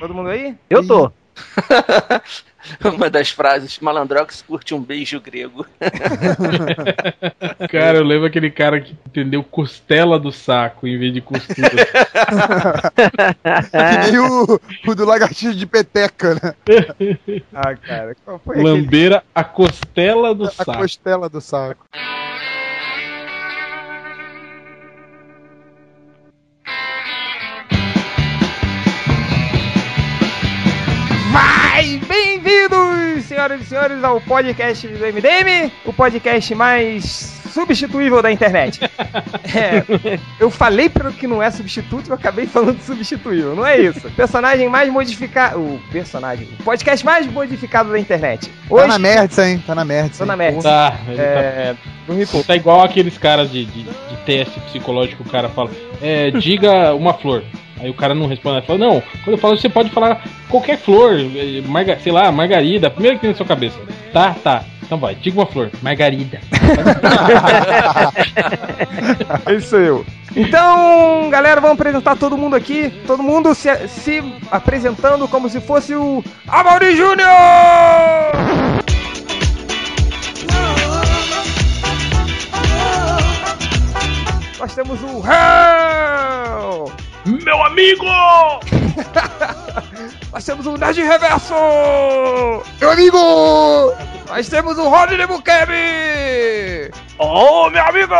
Todo mundo aí? Eu tô. Uma das frases, Malandrox curte um beijo grego. Cara, eu lembro aquele cara que entendeu costela do saco em vez de costura. Que nem o, o do lagartixa de peteca, né? Ah, cara, qual foi aquele? Lambeira a costela do A saco. costela do saco. Senhoras e senhores, ao podcast do MDM, o podcast mais substituível da internet. É, eu falei para que não é substituto, eu acabei falando substituível, não é isso? Personagem mais modificado. O personagem. O podcast mais modificado da internet. Tá Hoje. na merda, hein? Tá na merda. Hein? na merda. Tá, É, tá, tá igual aqueles caras de, de, de teste psicológico, o cara fala, é, diga uma flor. Aí o cara não responde, ele fala, não, quando eu falo, você pode falar qualquer flor, eh, marga, sei lá, margarida, a primeira que tem na sua cabeça. Tá, tá. Então vai, diga uma flor. Margarida. Esse sou eu. Então, galera, vamos apresentar todo mundo aqui. Todo mundo se, se apresentando como se fosse o Amaury Júnior! Nós temos o Hell! Meu amigo! Nós temos o Nerd Reverso! Meu amigo! Nós temos o Rodney Bukemi! Oh, meu amigo!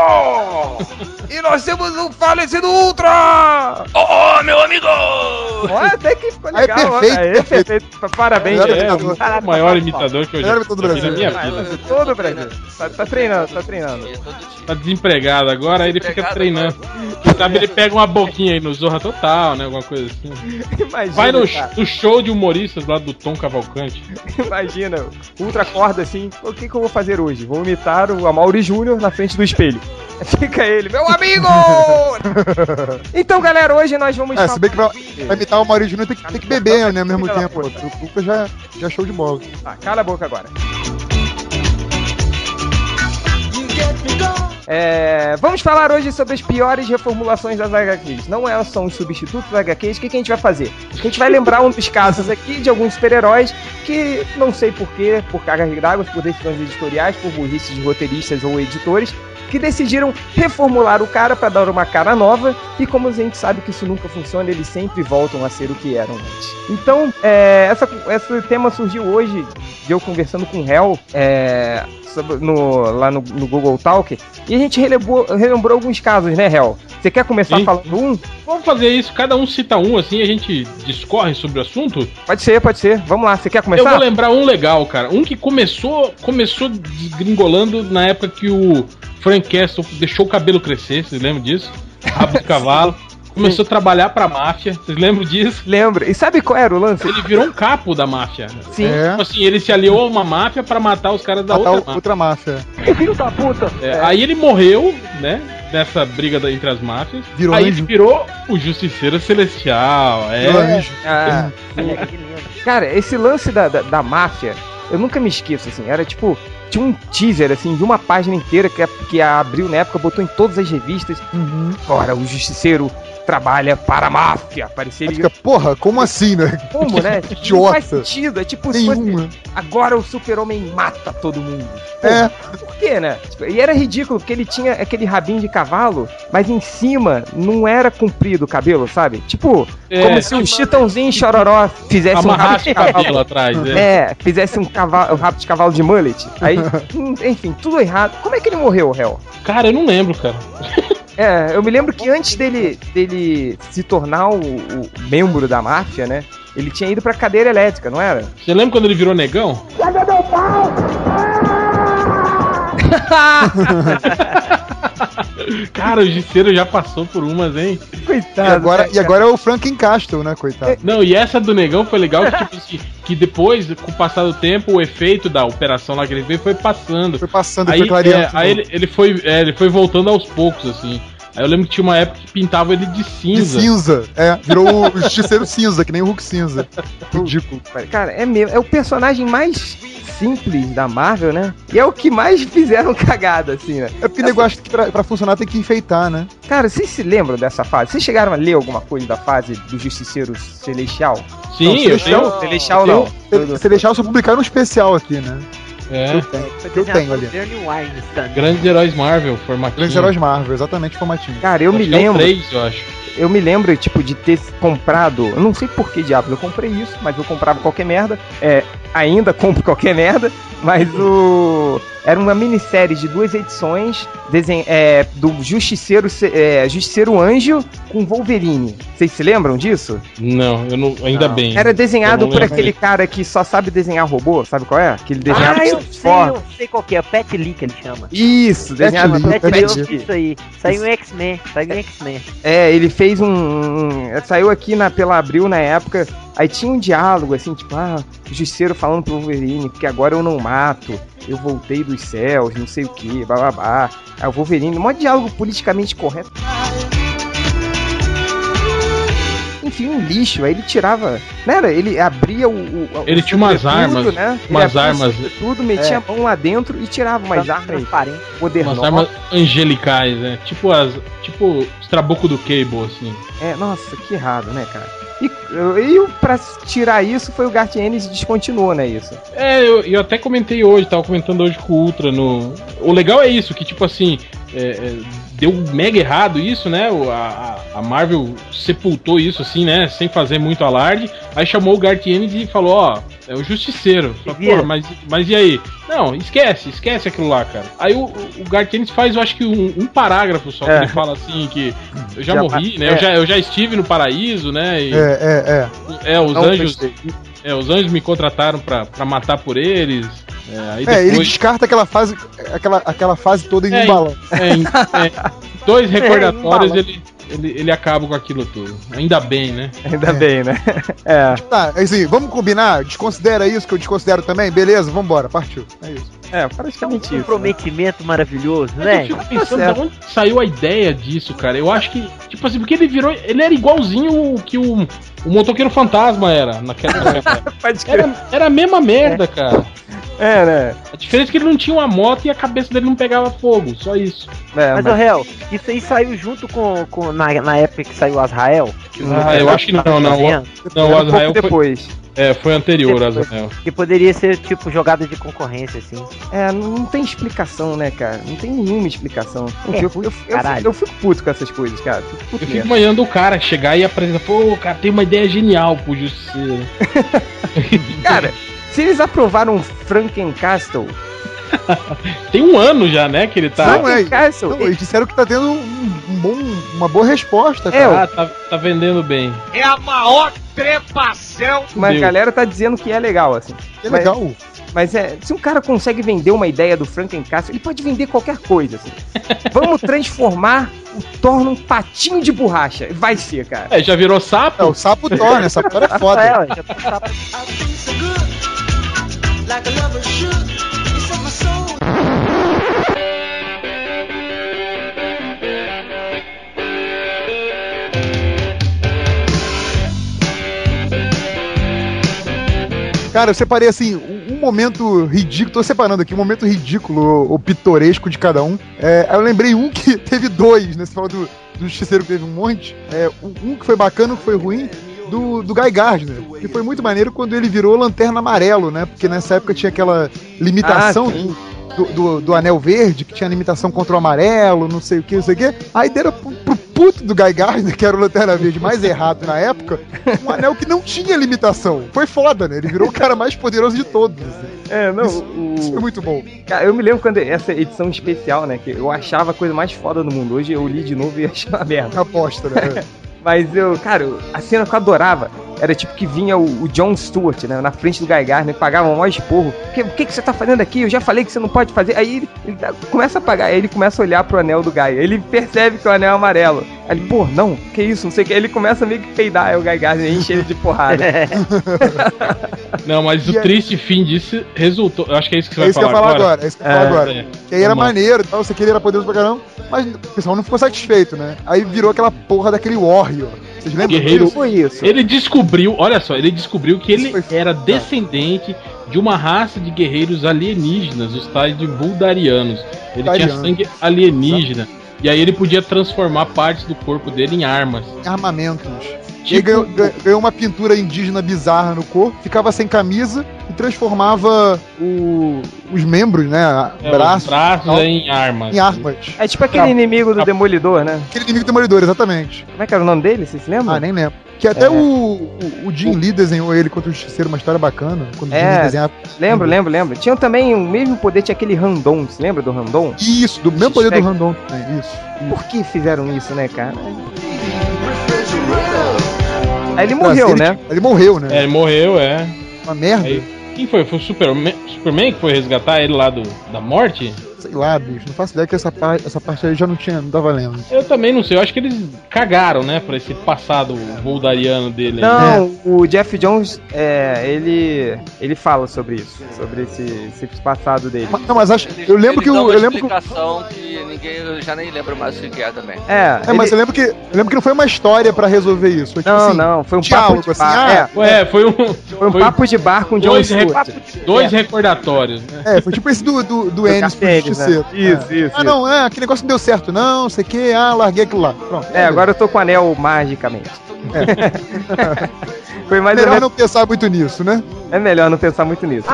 E nós temos o falecido Ultra! Oh, meu amigo! Olha, até que ficou legal. perfeito, olha aí, perfeito. perfeito. Parabéns, Melhor é, imitador. Caralho, o maior tá- imitador que eu já, já vi na Brasil. minha vida. Todo o Brasil. Tá, tá treinando, tá treinando. Tá desempregado agora, aí ele fica treinando. Quem sabe ele pega uma boquinha aí no Zorra Total, né? Alguma coisa assim. Imagina, Vai no, cara, no show de humoristas lá do Tom Cavalcante. imagina, ultra corda assim. O que, que eu vou fazer hoje? Vou imitar o Amaury Júnior na frente do espelho. Fica ele, meu amigo! então, galera, hoje nós vamos. É, se bem que pra imitar o Maurício Júnior tem que, tem que beber, né, ao mesmo tempo. O Lucas já, já é show de bola. Ah, cala a boca agora. É, vamos falar hoje sobre as piores reformulações das HQs. Não é, são os substitutos das HQs. O que, que a gente vai fazer? A gente vai lembrar um dos casos aqui de alguns super-heróis que não sei porquê, por cargas d'água, por decisões editoriais, por burrice de roteiristas ou editores, que decidiram reformular o cara para dar uma cara nova. E como a gente sabe que isso nunca funciona, eles sempre voltam a ser o que eram antes. Então, é, essa, esse tema surgiu hoje de eu conversando com o Hel. É, no- lá no, no Google Talk, e a gente relembrou, relembrou alguns casos, né, Hel? Você quer começar falando um? Vamos fazer isso, cada um cita um, assim, a gente discorre sobre o assunto. Pode ser, pode ser. Vamos lá, você quer Eu começar? vou lembrar um legal, cara. Um que começou, começou desgringolando na época que o Frank Castle deixou o cabelo crescer, vocês lembram disso? Rabo de cavalo. Começou a trabalhar pra máfia, vocês lembram disso? Lembra. E sabe qual era o lance? Ele virou um capo da máfia. Sim. É. Tipo assim, ele se aliou a uma máfia pra matar os caras da Matar outra o- máfia. outra máfia. É, Aí ele morreu, né? Nessa briga da- entre as máfias. Virou aí anjo. ele virou o Justiceiro Celestial. É. Virou anjo. Ah, cara, esse lance da, da, da máfia, eu nunca me esqueço, assim. Era tipo. Tinha um teaser, assim, de uma página inteira que a, que a Abril, na época, botou em todas as revistas. Uhum. Agora, o justiceiro trabalha para a máfia. Parecia ele. porra, como assim, né? Como, né? Idiota. Não faz sentido. É tipo, se fosse- Nenhuma. agora o super-homem mata todo mundo. Pô, É. Por quê, né? Tipo, E era ridículo, porque ele tinha aquele rabinho de cavalo, mas em cima não era comprido o cabelo, sabe? Tipo, É, como se um chitãozinho chororó fizesse um rabo de cavalo. atrás. É. É, fizesse um, cavalo, um rabo de cavalo de mullet. Aí, hum, enfim, tudo errado. Como é que ele morreu, réu? Cara, eu não lembro, cara. É, eu me lembro que antes dele, dele se tornar o, o membro da máfia, né? Ele tinha ido pra cadeira elétrica, não era? Você lembra quando ele virou negão? Cara, o Giceiro já passou por umas, hein? Coitado. E agora, né, e agora é o Franken Castle, né, coitado? Não, e essa do negão foi legal, que, tipo assim, que depois, com o passar do tempo, o efeito da operação lá que ele fez foi passando. Foi passando, Aí, foi clareando. é, aí ele, ele foi, é, ele foi voltando aos poucos, assim. Aí eu lembro que tinha uma época que pintava ele de De cinza. cinza. É, virou o justiceiro cinza, que nem o Hulk cinza. Ridículo. Cara, é mesmo. É o personagem mais simples da Marvel, né? E é o que mais fizeram cagada, assim, né? É porque o negócio que pra, pra funcionar tem que enfeitar, né? Cara, vocês se lembram dessa fase? Vocês chegaram a ler alguma coisa da fase do Justiceiro Celestial? Sim, Não, eu Celestial- tenho. Celestial eu não. Se, se deixar, eu só publicar um especial aqui, né? É, Eu tenho, Foi eu tenho ali. Grandes Heróis Marvel, formatinho. Grandes Heróis Marvel, exatamente formatinho. Cara, eu Acho me que é o lembro. três, eu acho. Eu me lembro, tipo, de ter comprado. Eu não sei por que diabos eu comprei isso, mas eu comprava qualquer merda. É, ainda compro qualquer merda, mas o. Era uma minissérie de duas edições desen... é, do Justiceiro, Ce- é, Justiceiro Anjo com Wolverine. Vocês se lembram disso? Não, eu não, ainda Não. bem. Era desenhado por aquele cara que só sabe desenhar robô, sabe qual é? Que ele desenhava Ah, eu sei, eu sei qual que é. Pet Lee que ele chama. Isso, por Pet Pet Lee, Pet eu Lee. isso aí. Saiu em X-Men. Saiu em X-Men. É, ele fez um, um- Saiu aqui na, pela Abril na época. Aí tinha um diálogo assim, tipo, ah, o Justiceiro falando pro Wolverine, porque agora eu não mato, eu voltei dos céus, não sei o que, bababá. Aí o Wolverine, um diálogo politicamente correto. Enfim, um lixo. Aí ele tirava. Não era? Ele abria o. o- o Ele tinha umas sobretudo, armas, Né? umas o armas. Tudo, metia É. a mão lá dentro e tirava umas armas modernas. Umas armas angelicais, né? Tipo as. Tipo os trabucos do Cable, assim. É, nossa, que errado, né, cara? E, e pra tirar isso foi o Garth Ennis descontinuou, né, isso. É, eu, eu até comentei hoje, tava comentando hoje com o Ultra no. O legal é isso, que tipo assim. é, é, deu mega errado isso, né? A, a- Marvel sepultou isso assim, né? Sem fazer muito alarde. Aí chamou o Garth Ennis e falou, ó, é o Justiceiro. Só, mas, mas e aí? Não, esquece, esquece aquilo lá, cara. Aí o, o Garth Ennis faz, eu acho que um, um parágrafo só, É. que ele fala assim que eu já, Já- morri, né? é. Eu, já, eu já estive no paraíso, né? E, É, é, é. é, os Não anjos. gostei. É, os anjos me contrataram pra, pra matar por eles. É, aí É, ele depois. descarta aquela fase, aquela, aquela fase toda em É, um balão. é, em- é, dois recordatórios ele, ele, ele acaba com aquilo tudo. Ainda bem, né? Ainda bem, né? É, Tá, é assim, vamos combinar? Desconsidera isso que eu desconsidero também? Beleza, vambora, partiu. É isso. é Um praticamente isso. né? comprometimento maravilhoso, Eu né? fico pensando de onde saiu a ideia disso, cara. Eu acho que, tipo assim, porque ele virou. Ele era igualzinho o que o, o motoqueiro fantasma era naquela época. Era, era a mesma merda, cara. É, né? A diferença é que ele não tinha uma moto e a cabeça dele não pegava fogo. Só isso. É, Mas, mas- o réu, isso aí saiu junto com, com na, na época que saiu Azrael? Ah, eu acho que não, estavam não. fazendo, Não, o era um Azrael foi, depois. é, foi anterior, Depois. Azrael. Que poderia ser, tipo, jogada de concorrência, assim. É, não, não tem explicação, né, cara? Não tem nenhuma explicação. É eu, eu, eu, caralho. eu fico puto com essas coisas, cara. Fico puto Eu fico mesmo. imaginando o cara chegar e apresentar, pô, cara, tem uma ideia genial pro Justiceiro. Cara, se eles aprovaram Frankencastle, Tem um ano já, né, que ele tá. Não, é. Não, eles disseram que tá tendo um, bom, uma boa resposta, É, cara. Ah, tá, tá vendendo bem. mas a Deus. galera tá dizendo que é legal, assim. que mas- legal. Mas é, se um cara consegue vender uma ideia do Frankencastle, ele pode vender qualquer coisa, assim. Vamos transformar o Thor num patinho de borracha. Vai ser, cara. É, já virou É, sapo? o sapo torna, essa cara é foda. Rafael, já tá sapo- Cara, eu separei assim, um, momento ridículo, tô separando aqui, um momento ridículo ou, pitoresco de cada um. É, eu lembrei um que teve dois, né? Você falou do, do Justiceiro que teve um monte. É, um, que foi bacana, um que foi ruim, do, do Guy Gardner. Que foi muito maneiro quando ele virou lanterna amarelo, né? Porque nessa época tinha aquela limitação Ah, do, do, do anel verde, que tinha limitação contra o amarelo, não sei o que, não sei o que. Aí deram pro, pro puto do Guy Gardner, que era o lanterna verde mais errado na época, um anel que não tinha limitação. Foi foda, né? Ele virou o cara mais poderoso de todos. assim. É, não, Isso- Isso foi o... muito bom. Cara, eu me lembro quando essa edição especial, né, que eu achava a coisa mais foda do mundo. Hoje eu li de novo e achei uma merda. Aposta, né? Mas eu, cara, a cena que eu adorava era tipo que vinha o, o John Stewart, né? Na frente do Guy Gardner, pagava um maior esporro. O que, o que, que você tá fazendo aqui? Eu já falei que você não pode fazer. Aí ele, ele começa a pagar, aí ele começa a olhar pro anel do Guy. Ele percebe que o anel é amarelo. Aí ele, pô, não, que isso, não sei o que. Aí ele começa meio que peidar, aí o Guy Gardner enche ele de porrada. Não, mas o E é- triste fim disso resultou. Eu acho que é isso que você É vai isso que eu falar ia falar agora. agora. É isso que eu ia falar É, agora. É. Que aí era Vamos maneiro e tal, você queria era poderoso pra caramba, mas o pessoal não ficou satisfeito, né? Aí virou aquela porra daquele Warrior. Vocês lembram Guerreiro- disso? Foi isso. Ele descobriu, olha só, ele descobriu que ele era foda. descendente de uma raça de guerreiros alienígenas, os tais de Buldarianos. Ele tinha sangue alienígena. E aí ele podia transformar partes do corpo dele em armas. Armamentos. Tipo, ganhou, ganhou- ganhou uma pintura indígena bizarra no corpo, ficava sem camisa e transformava o- os membros, né? é, braços, os braços tal, em armas. em armas. É tipo aquele Tá. inimigo do Tá. Demolidor, né? Aquele inimigo demolidor, exatamente. Como é que era o nome dele? Vocês se lembram? Ah, nem lembro. Que até É. o, o, o Jim Lee desenhou ele contra o Justiceiro, uma história bacana. Quando o Jim É. Lee desenhava. Lembro, lembro, lembro. Tinha também o mesmo poder, tinha aquele Randon. Você lembra do Randon? Isso, do mesmo poder do. Randon também, isso. Por que fizeram isso, né, cara? Aí ele Ah, morreu, ele- né? Ele morreu, né? É, ele morreu, é. Uma merda. Aí, quem foi? Foi o Superman, Superman que foi resgatar ele lá do, da morte? Sei lá, bicho. Não faço ideia que essa, par- essa parte aí já não tinha, não tava lendo. Eu também não sei, eu acho que eles cagaram, né, pra esse passado voldariano dele. né? Não, o Jeff Jones, é, ele, ele fala sobre isso, sobre esse, esse passado dele. Mas- Não, mas acho. Eu lembro que uma Eu lembro que, que ninguém, eu já nem lembro mais o que é também. É, é, mas ele- eu lembro que. Eu lembro que não foi uma história pra resolver isso. Foi tipo não, assim, não, foi um diálogo, papo de assim, bar. ah, é, Ué, foi um, foi um foi papo de bar com o John Stewart. dois recordatórios, né? É, foi tipo esse do, do, do Ennis pro Cartênis, né? Isso, É. isso, Ah, não, é, aquele negócio não deu certo, não, sei o que, ah, larguei aquilo lá. Pronto. É, agora eu tô com o anel magicamente. Foi mais Melhor menos. não pensar muito nisso, né? É melhor não pensar muito nisso.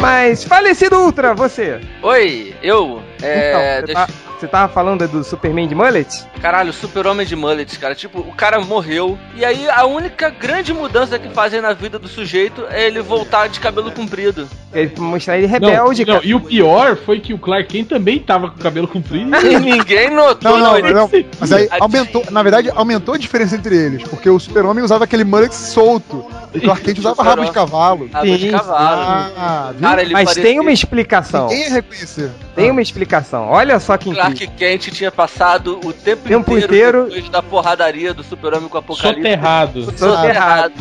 Mas, falecido Ultra, você. Oi, eu. É, então, deixa- tá- você tava falando do Superman de Mullet? Caralho, super-homem de mullet, cara. Tipo, o cara morreu. E aí a única grande mudança que fazem na vida do sujeito é ele voltar de cabelo comprido. Ele mostrar ele Não, rebelde, não, cara. e o pior foi que o Clark Kent também tava com o cabelo comprido. E ninguém notou. Não, não, não. Mas aí aumentou, na verdade, aumentou a diferença entre eles, porque o Super-Homem usava aquele mullet solto, e o Clark Kent usava rabo de cavalo. Rabo de Sim, cavalo. Ah, viu? Cara, ele Mas parecia- tem uma explicação. Ninguém ia reconhecer. Tem uma explicação. Olha só que incrível. Clark Kent tinha passado o tempo, Tempo inteiro, inteiro- depois da porradaria do super-homem com o apocalipse. Soterrado. Soterrado.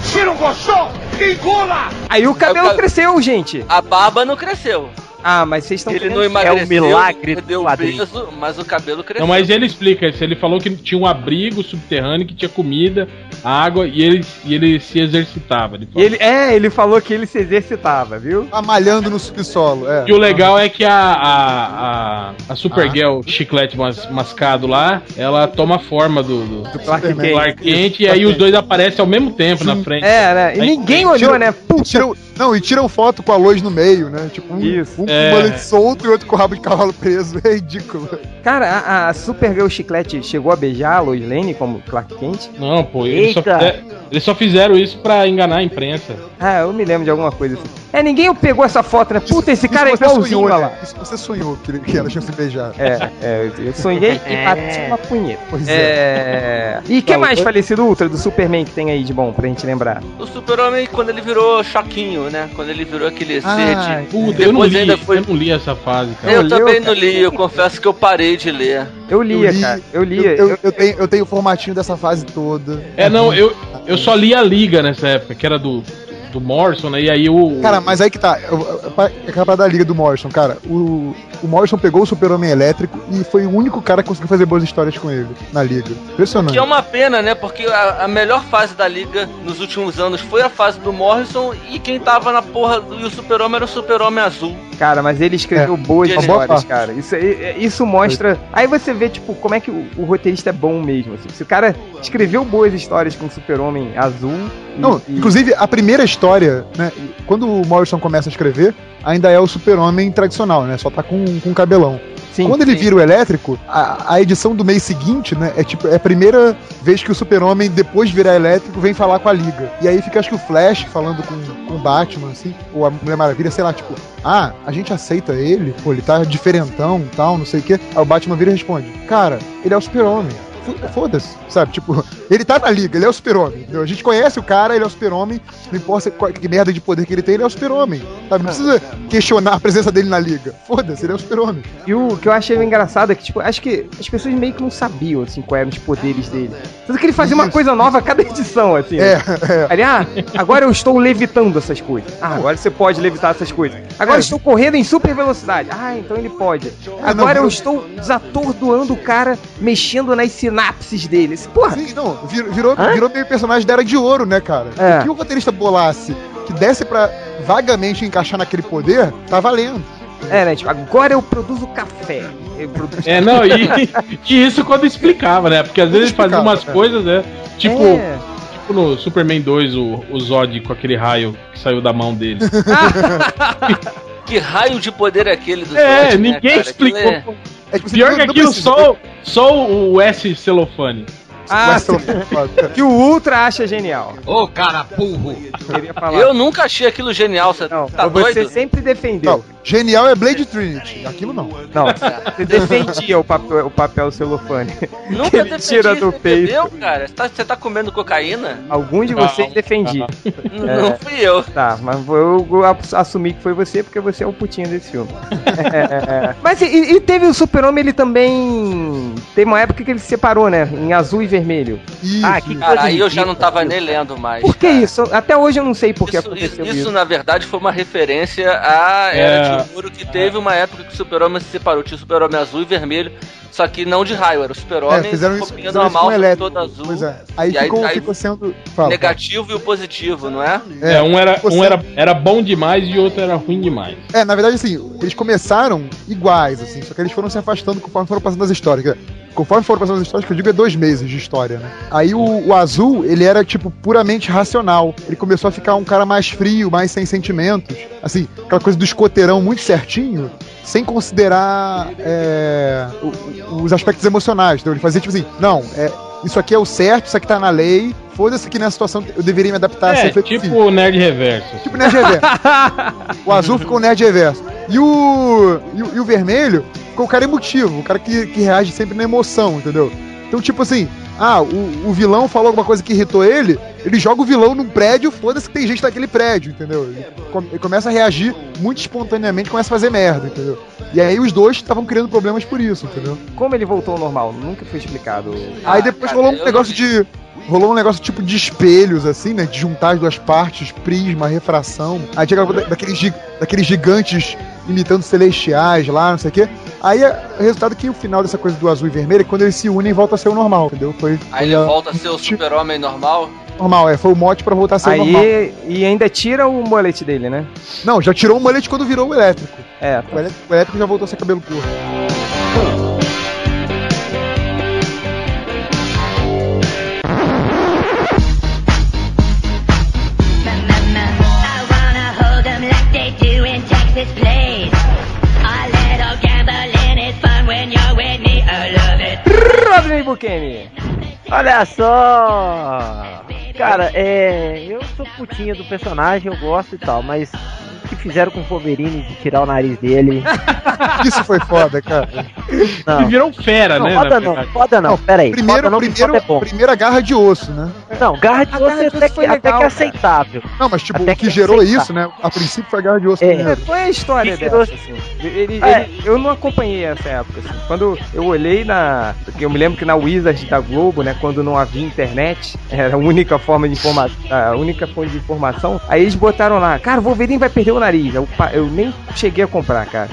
Aí o cabelo É o ca- cresceu, gente. A barba não cresceu. Ah, mas vocês estão Ele não emagreceu, milagre do perdeu o quadrinho. peso, mas o cabelo cresceu. Não, mas ele explica isso. Ele falou que tinha um abrigo subterrâneo, que tinha comida, água e ele, e ele se exercitava. Ele ele, é, ele falou que ele se exercitava, viu? Tá malhando no subsolo, é. E o legal é que a, a, a, a Supergirl chiclete mas, mascado lá, ela toma a forma do, do Do Clark. Kent. Clark Kent e aí os dois aparecem ao mesmo tempo na frente. É, né? E Aí- ninguém aí olhou, tira- né? Puta. tiram, não, e tiram foto com a luz no meio, né? Tipo, um, Isso. um É. o mullet solto e outro com o rabo de cavalo preso. É ridículo. Cara, a, a Supergirl Chiclete chegou a beijar a Lois Lane como Clark Kent? Não, pô, eles só, Eita. fizer- eles só fizeram isso pra enganar a imprensa. Ah, eu me lembro de alguma coisa assim. É, ninguém pegou essa foto, né? Puta, esse cara é Isso você igualzinho, sonhou, lá. né? Isso você sonhou que, que elas tinham se beijado. É, é, eu sonhei e bati uma punheta. Pois É. E que Não, mais falecido Ultra do Superman que tem aí de bom pra gente lembrar? O super-homem, quando ele virou choquinho, né? Quando ele virou aquele Ah, ser de... Puta, eu não Depois li, ainda foi- eu não li essa fase, cara. Eu Não também não li, eu confesso que eu parei de ler. Eu lia, Eu li, cara. Eu Eu, lia. eu, Eu- eu tenho, eu tenho o formatinho dessa fase toda. É, não, eu, eu só li a Liga nessa época, que era do, do Morrison, né? E aí o. Cara, mas aí que tá. eu- eu- É aquela da liga do Morrison, cara. O, o Morrison pegou o Super-Homem elétrico e foi o único cara que conseguiu fazer boas histórias com ele na liga. Impressionante. Que é uma pena, né? Porque a, a melhor fase da liga nos últimos anos foi a fase do Morrison e quem tava na porra do e o super-homem era o super-homem azul. Cara, mas ele escreveu É, boas histórias, cara. Isso, é- isso mostra. Aí você vê, tipo, como é que o, o roteirista é bom mesmo. assim. Se o cara escreveu boas histórias com o Super-Homem azul. Não, e- inclusive a primeira história, né? Quando o Morrison começa a escrever, ainda é o super-homem tradicional, né? Só tá com, com cabelão. Sim, Quando ele sim. vira o elétrico, a, a edição do mês seguinte, né? É tipo, é a primeira vez que o super-homem, depois de virar elétrico, vem falar com a Liga. E aí fica, acho que o Flash falando com, com o Batman, assim, ou a Mulher Maravilha, sei lá, tipo, ah, a gente aceita ele, pô, ele tá diferentão tal, não sei o quê. Aí o Batman vira e responde, cara, ele é o super-homem. Foda-se, sabe? Tipo, ele tá na liga, ele é o super-homem. entendeu? A gente conhece o cara, ele é o super-homem, não importa qual- que merda de poder que ele tem, ele é o super-homem. Sabe? Não precisa questionar a presença dele na liga. Foda-se, ele é o super-homem. E o que eu achei engraçado é que, tipo, acho que as pessoas meio que não sabiam, assim, quais eram os poderes dele. Tanto que ele fazia uma coisa nova a cada edição, assim. É, né? é. Aí, ah, agora eu estou levitando essas coisas. Ah, agora você pode levitar essas coisas. Agora É. eu estou correndo em super velocidade. Ah, então ele pode. não, Agora eu estou desatordoando o cara, mexendo nas sinapses dele. Porra, Sim, não, vir- virou, virou meio personagem da Era de Ouro, né, cara? É. O que o roteirista bolasse, que desse pra vagamente encaixar naquele poder, tá valendo. é, né? Tipo, agora eu produzo café. Eu produzo É, não, e, e isso quando explicava, né? Porque às vezes ele fazia umas é. coisas, né? Tipo, É. tipo no Superman 2, o, o Zod com aquele raio que saiu da mão dele. Que raio de poder é aquele do É, Zod, né, ninguém cara? explicou. É- É, tipo, Pior que aquilo, precisa. só, só o S celofane. Ah, que o Ultra acha genial. Ô, cara burro! Eu nunca achei aquilo genial, você Não, tá você doido? sempre defendeu. Não, genial é Blade Trinity. Aquilo não. Não, você defendia o papel, o papel celofane. Nunca ele defendi, tira do você peito. entendeu, cara? Você tá, você tá comendo cocaína? Alguns de vocês defendi. N- É. Não fui eu. Tá, mas eu, eu ass- assumi que foi você porque você é o putinho desse filme. É, mas e, e teve o Super-Homem, ele também. Teve uma época que ele se separou, né? Em azul e vermelho. Isso. Ah, que Cara, coisa aí eu já não tava nem lendo mais. Por que cara. isso? Até hoje eu não sei por que Isso, aconteceu isso, isso. na verdade, foi uma referência à É. Era de Ouro, que teve uma época que o Super-Homem se separou. Tinha o Super-Homem azul e vermelho, só que não de raio, era o É, Super-Homem fizeram isso, fizeram uma isso com o malta elétrico. toda azul. Pois é. Aí, E aí- ficou, aí- ficou sendo. Fala, Negativo e o positivo, não é? É, um, era, um era, era bom demais e o outro era ruim demais. É, na verdade, assim, eles começaram iguais, assim, só que eles foram se afastando conforme foram passando as histórias. Conforme foram passando as histórias, que eu digo é dois meses de história, né? Aí o, o azul, ele era, tipo, puramente racional. Ele começou a ficar um cara mais frio, mais sem sentimentos. Assim, aquela coisa do escoteirão muito certinho, sem considerar é, os aspectos emocionais. Então ele fazia, tipo assim, não, é, isso aqui é o certo, isso aqui tá na lei, foda-se que nessa situação eu deveria me adaptar a É, ser flexível. tipo o Nerd Reverso. Tipo nerd reverso. o azul ficou nerd reverso. E o, e o. e o vermelho ficou o cara emotivo, o cara que, que reage sempre na emoção, entendeu? Então, tipo assim, ah, o, o vilão falou alguma coisa que irritou ele, ele joga o vilão num prédio, foda-se que tem gente naquele prédio, entendeu? Ele, come- ele começa a reagir muito espontaneamente, começa a fazer merda, entendeu? E aí os dois estavam criando problemas por isso, entendeu? Como ele voltou ao normal? Nunca foi explicado. aí Ah, depois cara, rolou um negócio de. Rolou um negócio tipo de espelhos, assim, né? De juntar as duas partes, prisma, refração. Aí tinha daqueles, gi- daqueles gigantes imitando celestiais lá, não sei o quê. Aí é- o resultado é que o final dessa coisa do azul e vermelho é quando eles se unem e volta a ser o normal, entendeu? Foi, Aí ele volta a ser o tipo- super-homem normal. normal, é. Foi o mote pra voltar a ser o normal. Aí, e ainda tira o mullet dele, né? Não, já tirou o mullet quando virou o elétrico. É, O elétrico, o elétrico já voltou a ser cabelo curto. Bukemi. Olha só! Cara, é. Eu sou putinha do personagem, eu gosto e tal, mas que fizeram com o Wolverine de tirar o nariz dele. Isso foi foda, cara. Não. Ele virou um fera, Não, né? foda não, verdade. foda não, pera aí. Primeiro, foda não, primeiro, foda é bom. primeira garra de osso, né? Não, garra de A osso garra de é até, osso que, até legal, que é aceitável. Não, mas tipo, Até o que que gerou aceitar. isso, né? A princípio foi a garra de osso É. É, primeiro. foi a história Que dessa, virou- assim. Ele, É. ele- eu não acompanhei essa época, assim. Quando eu olhei na... Porque eu me lembro que na Wizard da Globo, né, quando não havia internet, era a única forma de informação, a única fonte de informação, aí eles botaram lá, cara, o Wolverine vai perder o nariz. Eu, eu nem cheguei a comprar, cara.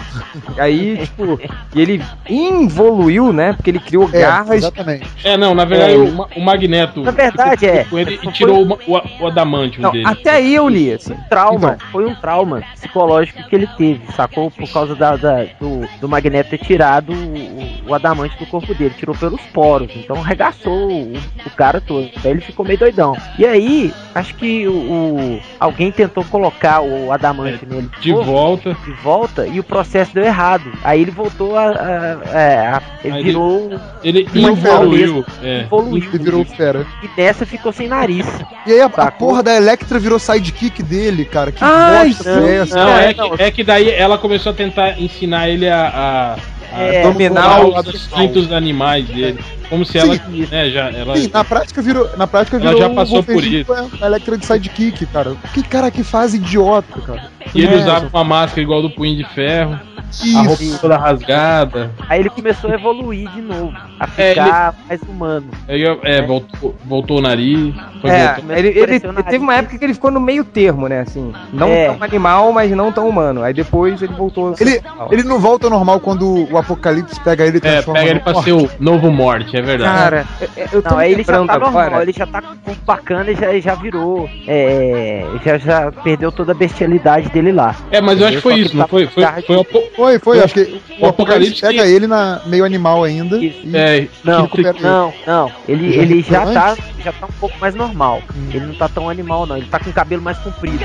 Aí, tipo, e ele evoluiu, né, porque ele criou É, garras exatamente. É, não, na verdade É. o, o Magneto. Na verdade, é. com ele e tirou o, o, o adamantium Não, dele. até aí eu li, assim. trauma, foi um trauma psicológico que ele teve, sacou? Por causa da, da- do, do Magneto ter tirado o, o adamante do corpo dele, tirou pelos poros, então arregaçou o, o cara todo. Daí ele ficou meio doidão. E aí, acho que o, o- alguém tentou colocar o adamante nele De volta. de volta e o processo deu errado. Aí ele voltou a. a- é, a- ele Aí virou. Ele Uma evoluiu. É. evoluiu. Ele virou fera. E nessa ficou sem nariz. E aí a, a porra da Electra virou sidekick dele, cara. Que Ai, bosta foi essa? Não, É, é, não. que, é que daí ela começou a tentar ensinar ele a, a, É, abdominal, Os instintos animais dele. Como se Sim. ela, né, já, ela, Sim, na prática virou, na prática Ela virou já o passou por Wolverine isso. com a Electra de sidekick, cara. Que cara que faz idiota, cara. E ele É, usava uma máscara igual do punho de ferro, a roupa Isso. toda rasgada. Aí ele começou a evoluir de novo, a É, ficar mais humano. Aí, é, voltou, voltou o nariz. Foi É, voltando. ele, ele- ele teve uma época que ele ficou no meio termo, né? Assim, não É. tão animal, mas não tão humano. Aí depois ele voltou. Ele, ele não volta ao normal quando o Apocalipse pega ele e É, transforma pega ele no pra Morte. ser o novo morte, é verdade. Cara, eu- eu tô Não, ele já tá normal, agora. ele já tá bacana e já, já virou. É, já, já perdeu toda a bestialidade dele lá. É, mas eu acho que foi isso, não tá foi? Foi, tarde. foi, o po- Foi, foi, acho que o, o Apocalipse pega que- ele na, meio animal ainda. E, é, Não, não, não. Ele, Já ele já tá, já tá um pouco mais normal. Ele não tá tão animal, não. Ele tá com o cabelo mais comprido.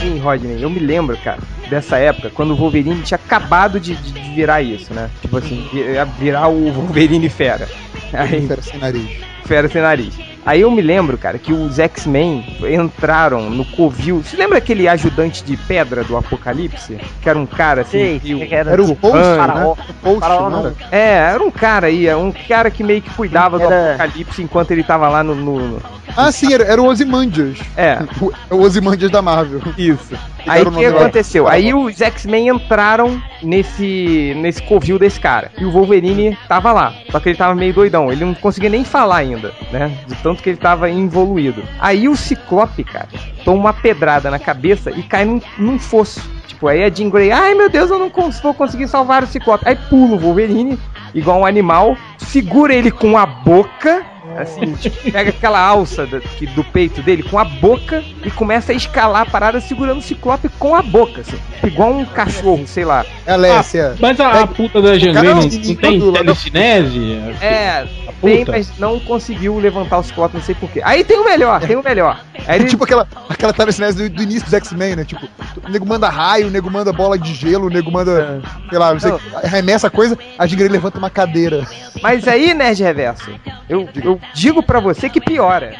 Sim, Rodney, eu me lembro, cara, dessa época, quando o Wolverine tinha acabado de, de- de virar isso, né? Tipo assim, vi- virar o Wolverine fera. Aí, Fera sem nariz. fera sem nariz. Aí eu me lembro, cara, que os X-Men entraram no Covil. Você lembra aquele ajudante de pedra do Apocalipse? Que era um cara assim. Sei, que era, Era o Post, né? Post, Faraó? É, era um cara aí, é um cara que meio que cuidava do Era- Apocalipse enquanto ele tava lá no. no- no- Ah, sim, era, era o Ozymandias. É, O, é o Ozymandias da Marvel. isso. Aí o que aconteceu? Aí os X-Men entraram nesse nesse covil desse cara. E o Wolverine tava lá. Só que ele tava meio doidão. Ele não conseguia nem falar ainda, né? De tanto que ele tava involuído. Aí o Ciclope, cara, toma uma pedrada na cabeça e cai num, num fosso. Tipo, aí a Jean Grey, ai meu Deus, eu não cons- vou conseguir salvar o Ciclope. Aí pula o Wolverine, igual um animal, segura ele com a boca Assim, tipo, pega aquela alça do, que- do peito dele com a boca e começa a escalar a parada segurando o ciclope com a boca, assim. Igual um cachorro, sei lá. É a Lécia. Mas a, a puta da é um não, menino não tem telecinese? É, A tem, mas não conseguiu levantar o ciclope, não sei porquê. Aí tem o melhor, tem o melhor. Aí ele, Tipo aquela, aquela telecinese do, do início dos X-Men, né? Tipo, o nego manda raio, o nego manda bola de gelo, o nego manda, sei lá, não sei, Não. arremessa a coisa, a Jean Grey levanta uma cadeira. Mas aí, Nerd Reverso, eu, eu digo pra você que piora.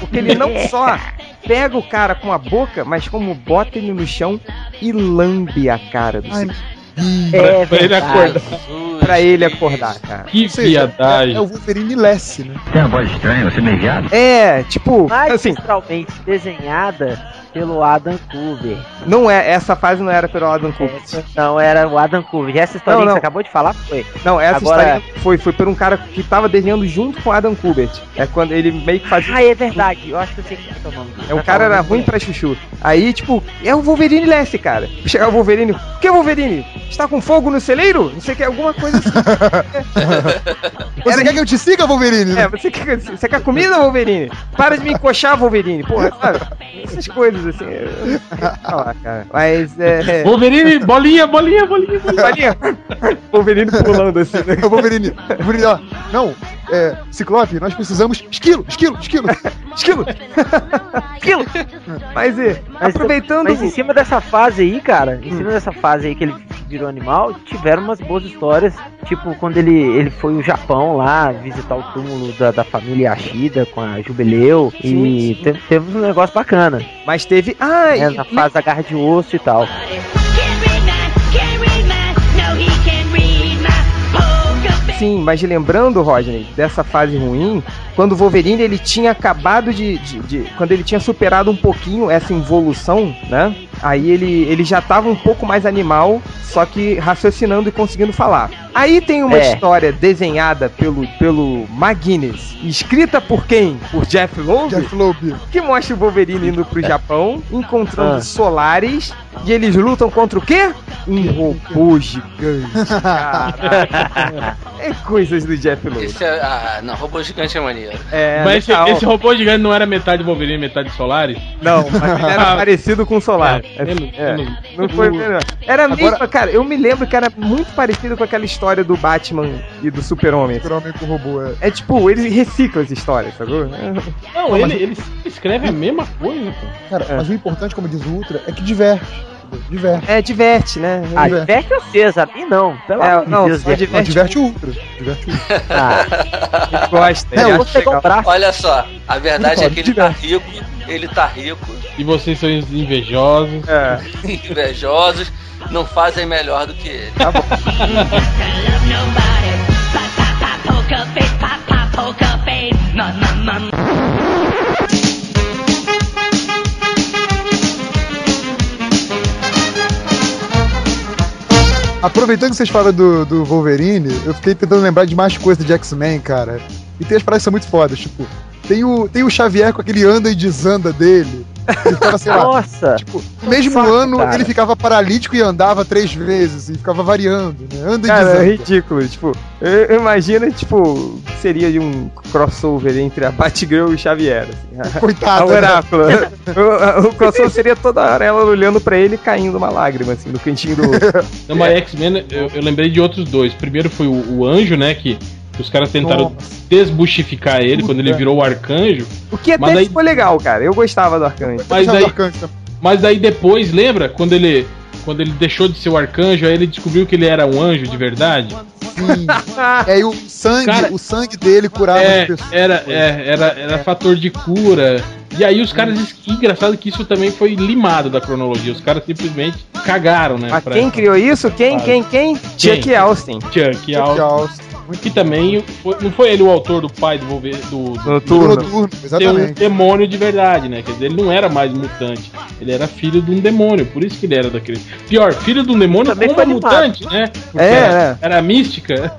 Porque ele não só pega o cara com a boca, mas como bota ele no chão e lambe a cara do Ai, É pra ele verdade. acordar. Jesus. Pra ele acordar, cara. Que viadagem. é, é o Wolverine Less, né? Tem uma voz estranha, você meio viado? É, tipo, assim, Magistralmente desenhada pelo Adam Cooper. não é, essa fase não era pelo Adam Cooper. Essa não era o Adam Cooper. Essa história Não, que você acabou de falar foi. Não, essa Agora- história foi, foi por um cara que tava desenhando junto com o Adam Kubert. É quando ele meio que fazia. Ah, é verdade. Eu acho que eu sei quem é o nome dele. É, o cara era ruim pra chuchu. Aí, tipo, é o Wolverine Leste, cara. Chegar o Wolverine. O que, Wolverine? Está com fogo no celeiro? Não sei o que, alguma coisa assim. Você Era quer que eu te siga, Wolverine? É, você quer, você quer comida, Wolverine? Para de me encoxar, Wolverine. Porra, sabe? Essas coisas assim. eu não sei falar, cara. Mas é. Wolverine, bolinha, bolinha, bolinha, bolinha. Valinha. Wolverine pulando assim, né? É o Wolverine. O Wolverine, ó. Não, é, Ciclope, nós precisamos. Esquilo, esquilo, esquilo. Esquilo! Aquilo. Mas é, Mas, aproveitando. mas em cima dessa fase aí, cara, em cima dessa fase aí que ele virou animal, tiveram umas boas histórias. Tipo, quando ele, ele foi ao Japão lá visitar o túmulo da, da família Ashida com a Jubileu. Sim, e sim. teve, teve um negócio bacana. Mas teve. Ah, Né, e- na fase da garra de osso e tal. Sim, mas lembrando, Rodney, dessa fase ruim, quando o Wolverine ele tinha acabado de, de- de- Quando ele tinha superado um pouquinho essa involução, né? Aí ele, ele já tava um pouco mais animal, só que raciocinando e conseguindo falar. Aí tem uma É. história desenhada pelo, pelo McGuinness, escrita por quem? Por Jeff Loeb, Jeff Loeb. que mostra o Wolverine indo pro Japão, encontrando Ah. Solares, e eles lutam contra o quê? Um robô gigante. Caraca. É coisas do Jeff Loeb. Esse é. Ah, não, robô gigante é maneiro. É, Mas esse, esse robô gigante não era metade Wolverine, metade Solaris? Não, mas ele era parecido com o Solar. É, menos- É, menos- Não foi melhor. Era Agora- mesmo, cara, eu me lembro que era muito parecido com aquela história do Batman e do Super-Homem. Super-Homem com robô, é. É tipo, eles reciclam as histórias, sacou? Não, ele, ele escreve a mesma coisa, pô. Cara, É. mas o importante, como diz o Ultra, é que diverte. Diverte. É, diverte, né? Ah, Diverte. diverte vocês, a mim não. Pelo É, não, Deus, só diverte. Não, diverte. o Ultra. Diverte o Ultra. Ah, gosta. É, eu vou braço. Olha só, a verdade é que ele tá Diverte. rico, ele tá rico, E vocês são invejosos. É, invejosos, não fazem melhor do que ele. tá bom. Aproveitando que vocês falam do, do Wolverine, eu fiquei tentando lembrar de mais coisas de X-Men, cara. E tem as paradas que são muito fodas, tipo, tem o, tem o Xavier com aquele anda e desanda dele. Ele ficava, sei lá, Nossa! tipo, no mesmo Saco, ano cara. ele ficava paralítico e andava três vezes, e ficava variando, né? Anda e Cara, é desanda. ridículo. Tipo, eu, imagino, tipo, que seria de um crossover entre a Batgirl e o Xavier. Assim. A Coitado. né? oráculo. o, o crossover seria toda hora ela olhando pra ele e caindo uma lágrima, assim, no cantinho do. Não, mas X-Men, eu, eu lembrei de outros dois. Primeiro foi o, o Anjo, né? Que os caras tentaram desbuchificar ele quando ele virou o arcanjo. O que até Mas aí- ficou legal, cara. Eu gostava do Arcanjo. Mas daí, do Arcanjo mas daí depois, lembra? Quando ele, quando ele deixou de ser o arcanjo, aí ele descobriu que ele era um anjo de verdade. Sim. E aí o sangue, Cara, o sangue dele curava É, as pessoas. era, é, era, era fator de cura. E aí os caras, que engraçado que isso também foi limado da cronologia. Os caras simplesmente cagaram, né? Mas pra- quem criou isso? Quem, quem, quem? Chuck Austin. Chuck, Al- Que também foi- não foi ele o autor do pai do Wolverine, do, do Noturno. Noturno, ter um exatamente. demônio de verdade, né? Quer dizer, ele não era mais mutante. Ele era filho de um demônio, por isso que ele era daquele. Pior, filho de um demônio Também com foi uma limado. mutante, né? Porque É, era, né? era mística.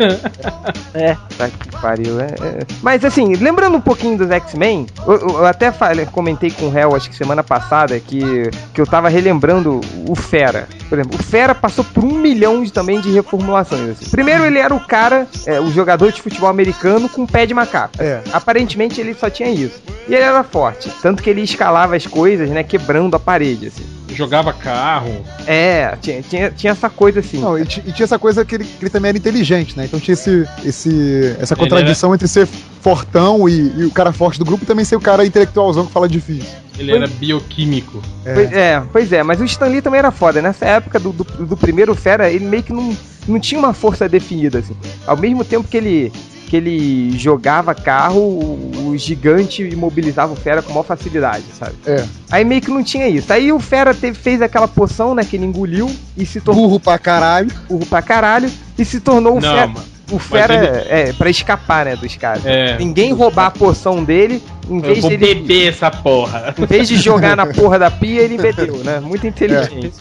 É. Tá que pariu, é, é. Mas assim, lembrando um pouquinho dos X-Men, eu, eu até falei, comentei com o Hel, acho que semana passada, que, que eu tava relembrando o Fera. Por exemplo, o Fera passou por um milhão de, também de reformulações. assim. Primeiro, ele era o cara, é, o jogador de futebol americano com pé de macaco. É. Aparentemente ele só tinha isso. E ele era forte. Tanto que ele escalava as coisas, né? Quebrando a parede, assim. Jogava carro. É, tinha, tinha, tinha essa coisa assim. Não, e, e tinha essa coisa que ele, que ele também era inteligente, né? Então tinha esse, esse, essa contradição entre ser fortão e, e o cara forte do grupo e também ser o cara intelectualzão que fala difícil. Ele era bioquímico. Pois é, pois é, mas o Stan Lee também era foda. Nessa época do, do, do primeiro Fera, ele meio que não, não tinha uma força definida, assim. Ao mesmo tempo que ele, que ele jogava carro, o, o gigante imobilizava o Fera com maior facilidade, sabe? É. Aí meio que não tinha isso. Aí o Fera teve, fez aquela poção, né, que ele engoliu e se tornou Burro pra caralho. burro pra caralho e se tornou o Não, Fera. mano. O Fera ele- é pra escapar, né, dos caras. É. Ninguém roubar a poção dele, em Eu vez vou dele. beber essa porra. Em vez de jogar na porra da pia, ele bebeu, né? Muito inteligente.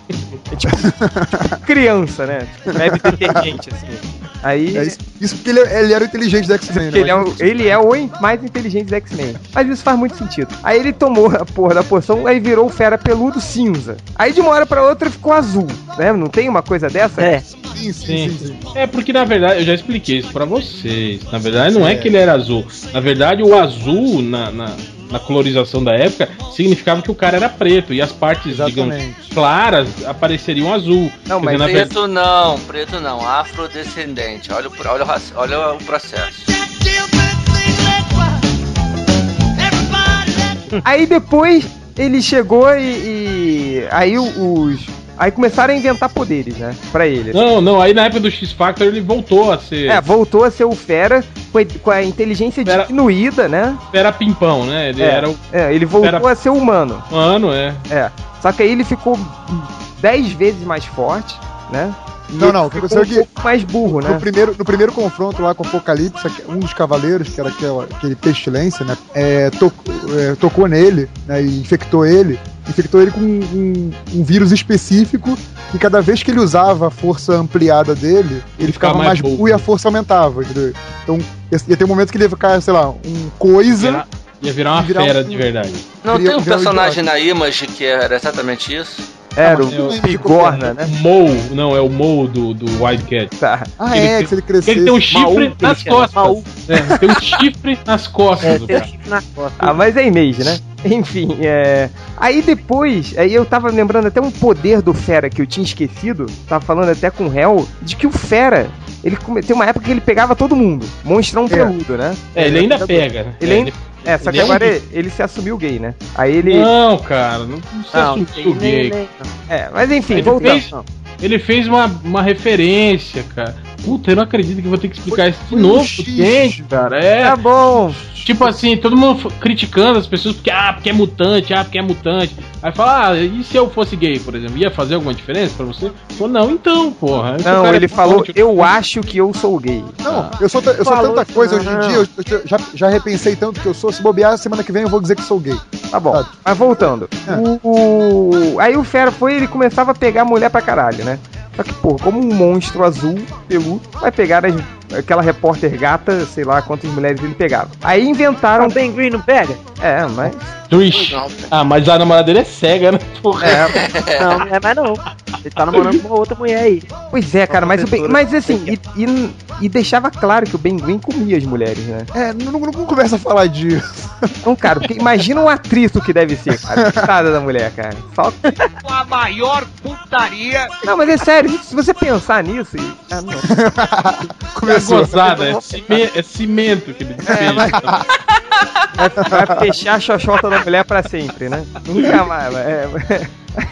É tipo criança, né? Tipo, bebe detergente, assim. Aí. É isso, isso porque ele, ele era o inteligente do X-Men, né? ele é, o, ele é o mais inteligente dos X-Men. Mas isso faz muito sentido. Aí ele tomou a porra da poção, aí virou o fera peludo cinza. Aí de uma hora pra outra ficou azul, né? Não tem uma coisa dessa? É. Sim, sim, Sim. sim, sim. É porque na verdade, eu já expliquei isso pra vocês. Na verdade, não é. Que ele era azul. Na verdade, o azul na, na, na colorização da época significava que o cara era preto e as partes, digamos, claras apareceriam azul. Não, mas dizer, na verdade- Preto não, preto não, afrodescendente. Olha o, olha o, olha o processo. Aí depois ele chegou e. e- aí os. Aí começaram a inventar poderes, né? Pra ele. Não, não, aí na época do X-Factor ele voltou a ser. É, voltou a ser o Fera com a, com a inteligência Fera- diminuída, né? Era pimpão, né? Ele É. era o É, ele voltou Fera- a ser humano. mano, é. É. Só que aí ele ficou 10 vezes mais forte, né? Não, não, o que aconteceu é um que- pouco mais burro, né? No primeiro, no primeiro confronto lá com o Apocalipse, um dos cavaleiros, que era aquela, aquele pestilência, né? é, to- é, tocou nele, né? E infectou ele. Infectou ele com um, um vírus específico. E cada vez que ele usava a força ampliada dele, ele ficava mais mais burro. e a força aumentava. Entendeu? Então ia, ter um momento que ele ia ficar, sei lá, um coisa. Era- ia virar uma virar fera um- de verdade. Não Queria tem um personagem na Image que era exatamente isso? Era mas o eu- Bigorna, né? O Mo, não, é o Mo do, do Wildcat. Tá. Ah, Ele é, tem- que se ele crescesse. Ele tem um chifre Maú, nas ele costas. É, tem um chifre nas costas É, do tem o cara. chifre na costa. Ah, mas é image, né? Enfim, é. Aí depois, aí eu tava lembrando até um poder do Fera que eu tinha esquecido, tava falando até com o Hell, de que o Fera, ele come- tem uma época que ele pegava todo mundo. Monstrão peludo, né? É, ele ainda pega. né? Ele É, ainda- É, só que agora ele, ele se assumiu gay, né? Aí ele. Não, cara, não precisa Não, assumir nem- o gay. nem- É, mas enfim, Ele voltando. fez, ele fez uma, uma referência, cara. Puta, eu não acredito que eu vou ter que explicar isso de Foi novo. Gente, cara, é. Tá bom. Tipo assim, todo mundo criticando as pessoas porque, ah, porque é mutante, ah, porque é mutante. Aí fala, ah, e se eu fosse gay, por exemplo, ia fazer alguma diferença pra você? Falou, não, então, porra. Não, ele é falou, mutante, eu acho que eu sou gay. Não, eu sou, eu sou Falou tanta coisa hoje em não. dia, eu, eu já, já repensei tanto que eu sou. Se bobear, semana que vem eu vou dizer que sou gay. Tá bom. Tá. Mas voltando. É. O, o- Aí o Fera foi ele começava a pegar a mulher pra caralho, né? Só que, pô, como um monstro azul, peludo, vai pegar as- aquela repórter gata, sei lá quantas mulheres ele pegava. Aí inventaram. Ah, Ben Green não pega? É, mas. Trish. Ah, mas a namorada dele é cega, né? Porra. É, Não, não é mais não. Ele tá namorando com uma outra mulher aí. pois é, cara, mas, o ben, mas assim, e, e- e deixava claro que o Ben Green comia as mulheres, né? É, não, não, não começa a falar disso. Então, cara, porque imagina o atrito que deve ser, cara. Coitada da mulher, cara. Só... A maior putaria Não, mas é sério, se você pensar nisso. e- Ah, não. É gozada, é, cime- é cimento que ele fez. Vai, vai fechar a xoxota da mulher pra sempre, né? Nunca mais. É,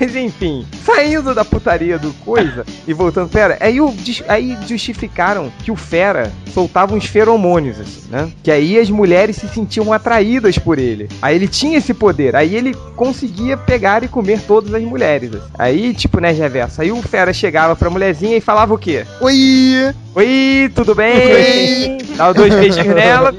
mas enfim, saindo da putaria do coisa e voltando, pera, aí, o, aí justificaram que o Fera soltava uns feromônios, assim, né? Que aí as mulheres se sentiam atraídas por ele. Aí ele tinha esse poder, aí ele conseguia pegar e comer todas as mulheres. assim. Aí, tipo, né, reverso, aí o Fera chegava pra mulherzinha e falava o quê? Oi! Oi, tudo bem? Dava dois beijinhos nela,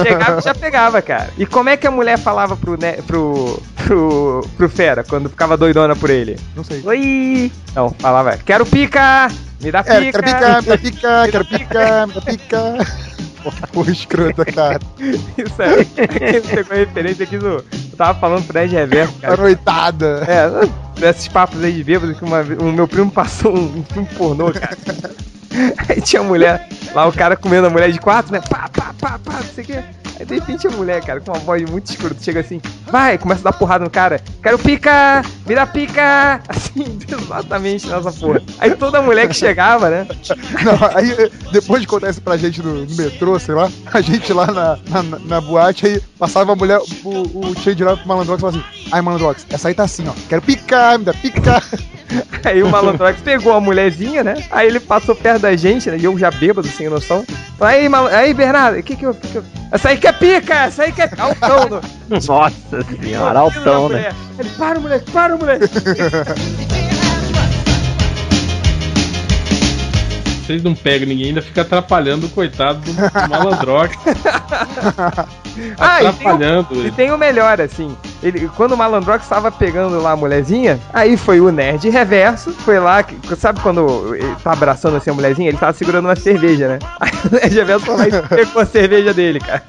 chegava e já pegava, cara. E como é que a mulher falava pro, né, pro, pro, pro Fera quando ficava doidona por ele? Não sei. Oi! Não, falava, quero pica, me dá É, pica. quero picar, me dá pica, quero picar, me dá pica. Porra escrota, cara. Isso aí, aquele pegou a referência aqui do... Eu tava falando pro Nerd Reverso, cara. noitada. É, desses papos aí de bêbado que uma, o meu primo passou um, um filme pornô, cara. Aí tinha a mulher, lá o cara comendo a mulher de quatro, né? Pá, pá, pá, pá, não sei o quê. Aí de repente a mulher, cara, com uma voz muito escura, chega assim, vai, começa a dar porrada no cara. Quero pica, dá pica. Assim, exatamente nessa porra. Aí toda mulher que chegava, né? Não, aí, depois de contar isso pra gente no, no metrô, sei lá, a gente lá na, na, na boate, aí passava a mulher, o, o de lá pro Malandrox e falava assim, ai Malandrox, essa aí tá assim, ó, quero picar, me dá pica. Aí o malandrox pegou a mulherzinha, né? Aí ele passou perto da gente, né? E eu já bêbado, sem noção. Aí, mal... aí Bernardo, o que que eu, que que eu- Essa aí que é pica, essa aí que é altão. no- Nossa senhora, altão, né? Ele, para, moleque, para, moleque. Vocês não pegam ninguém, ainda fica atrapalhando o coitado do, do malandrox. Ah, e tem, o, e tem o melhor, assim. Ele, quando o Malandrox estava pegando lá a mulherzinha, aí foi o nerd reverso, foi lá, que- sabe quando ele tá abraçando assim a mulherzinha? Ele tava segurando uma cerveja, né? Aí o nerd reverso foi lá e pegou a cerveja dele, cara.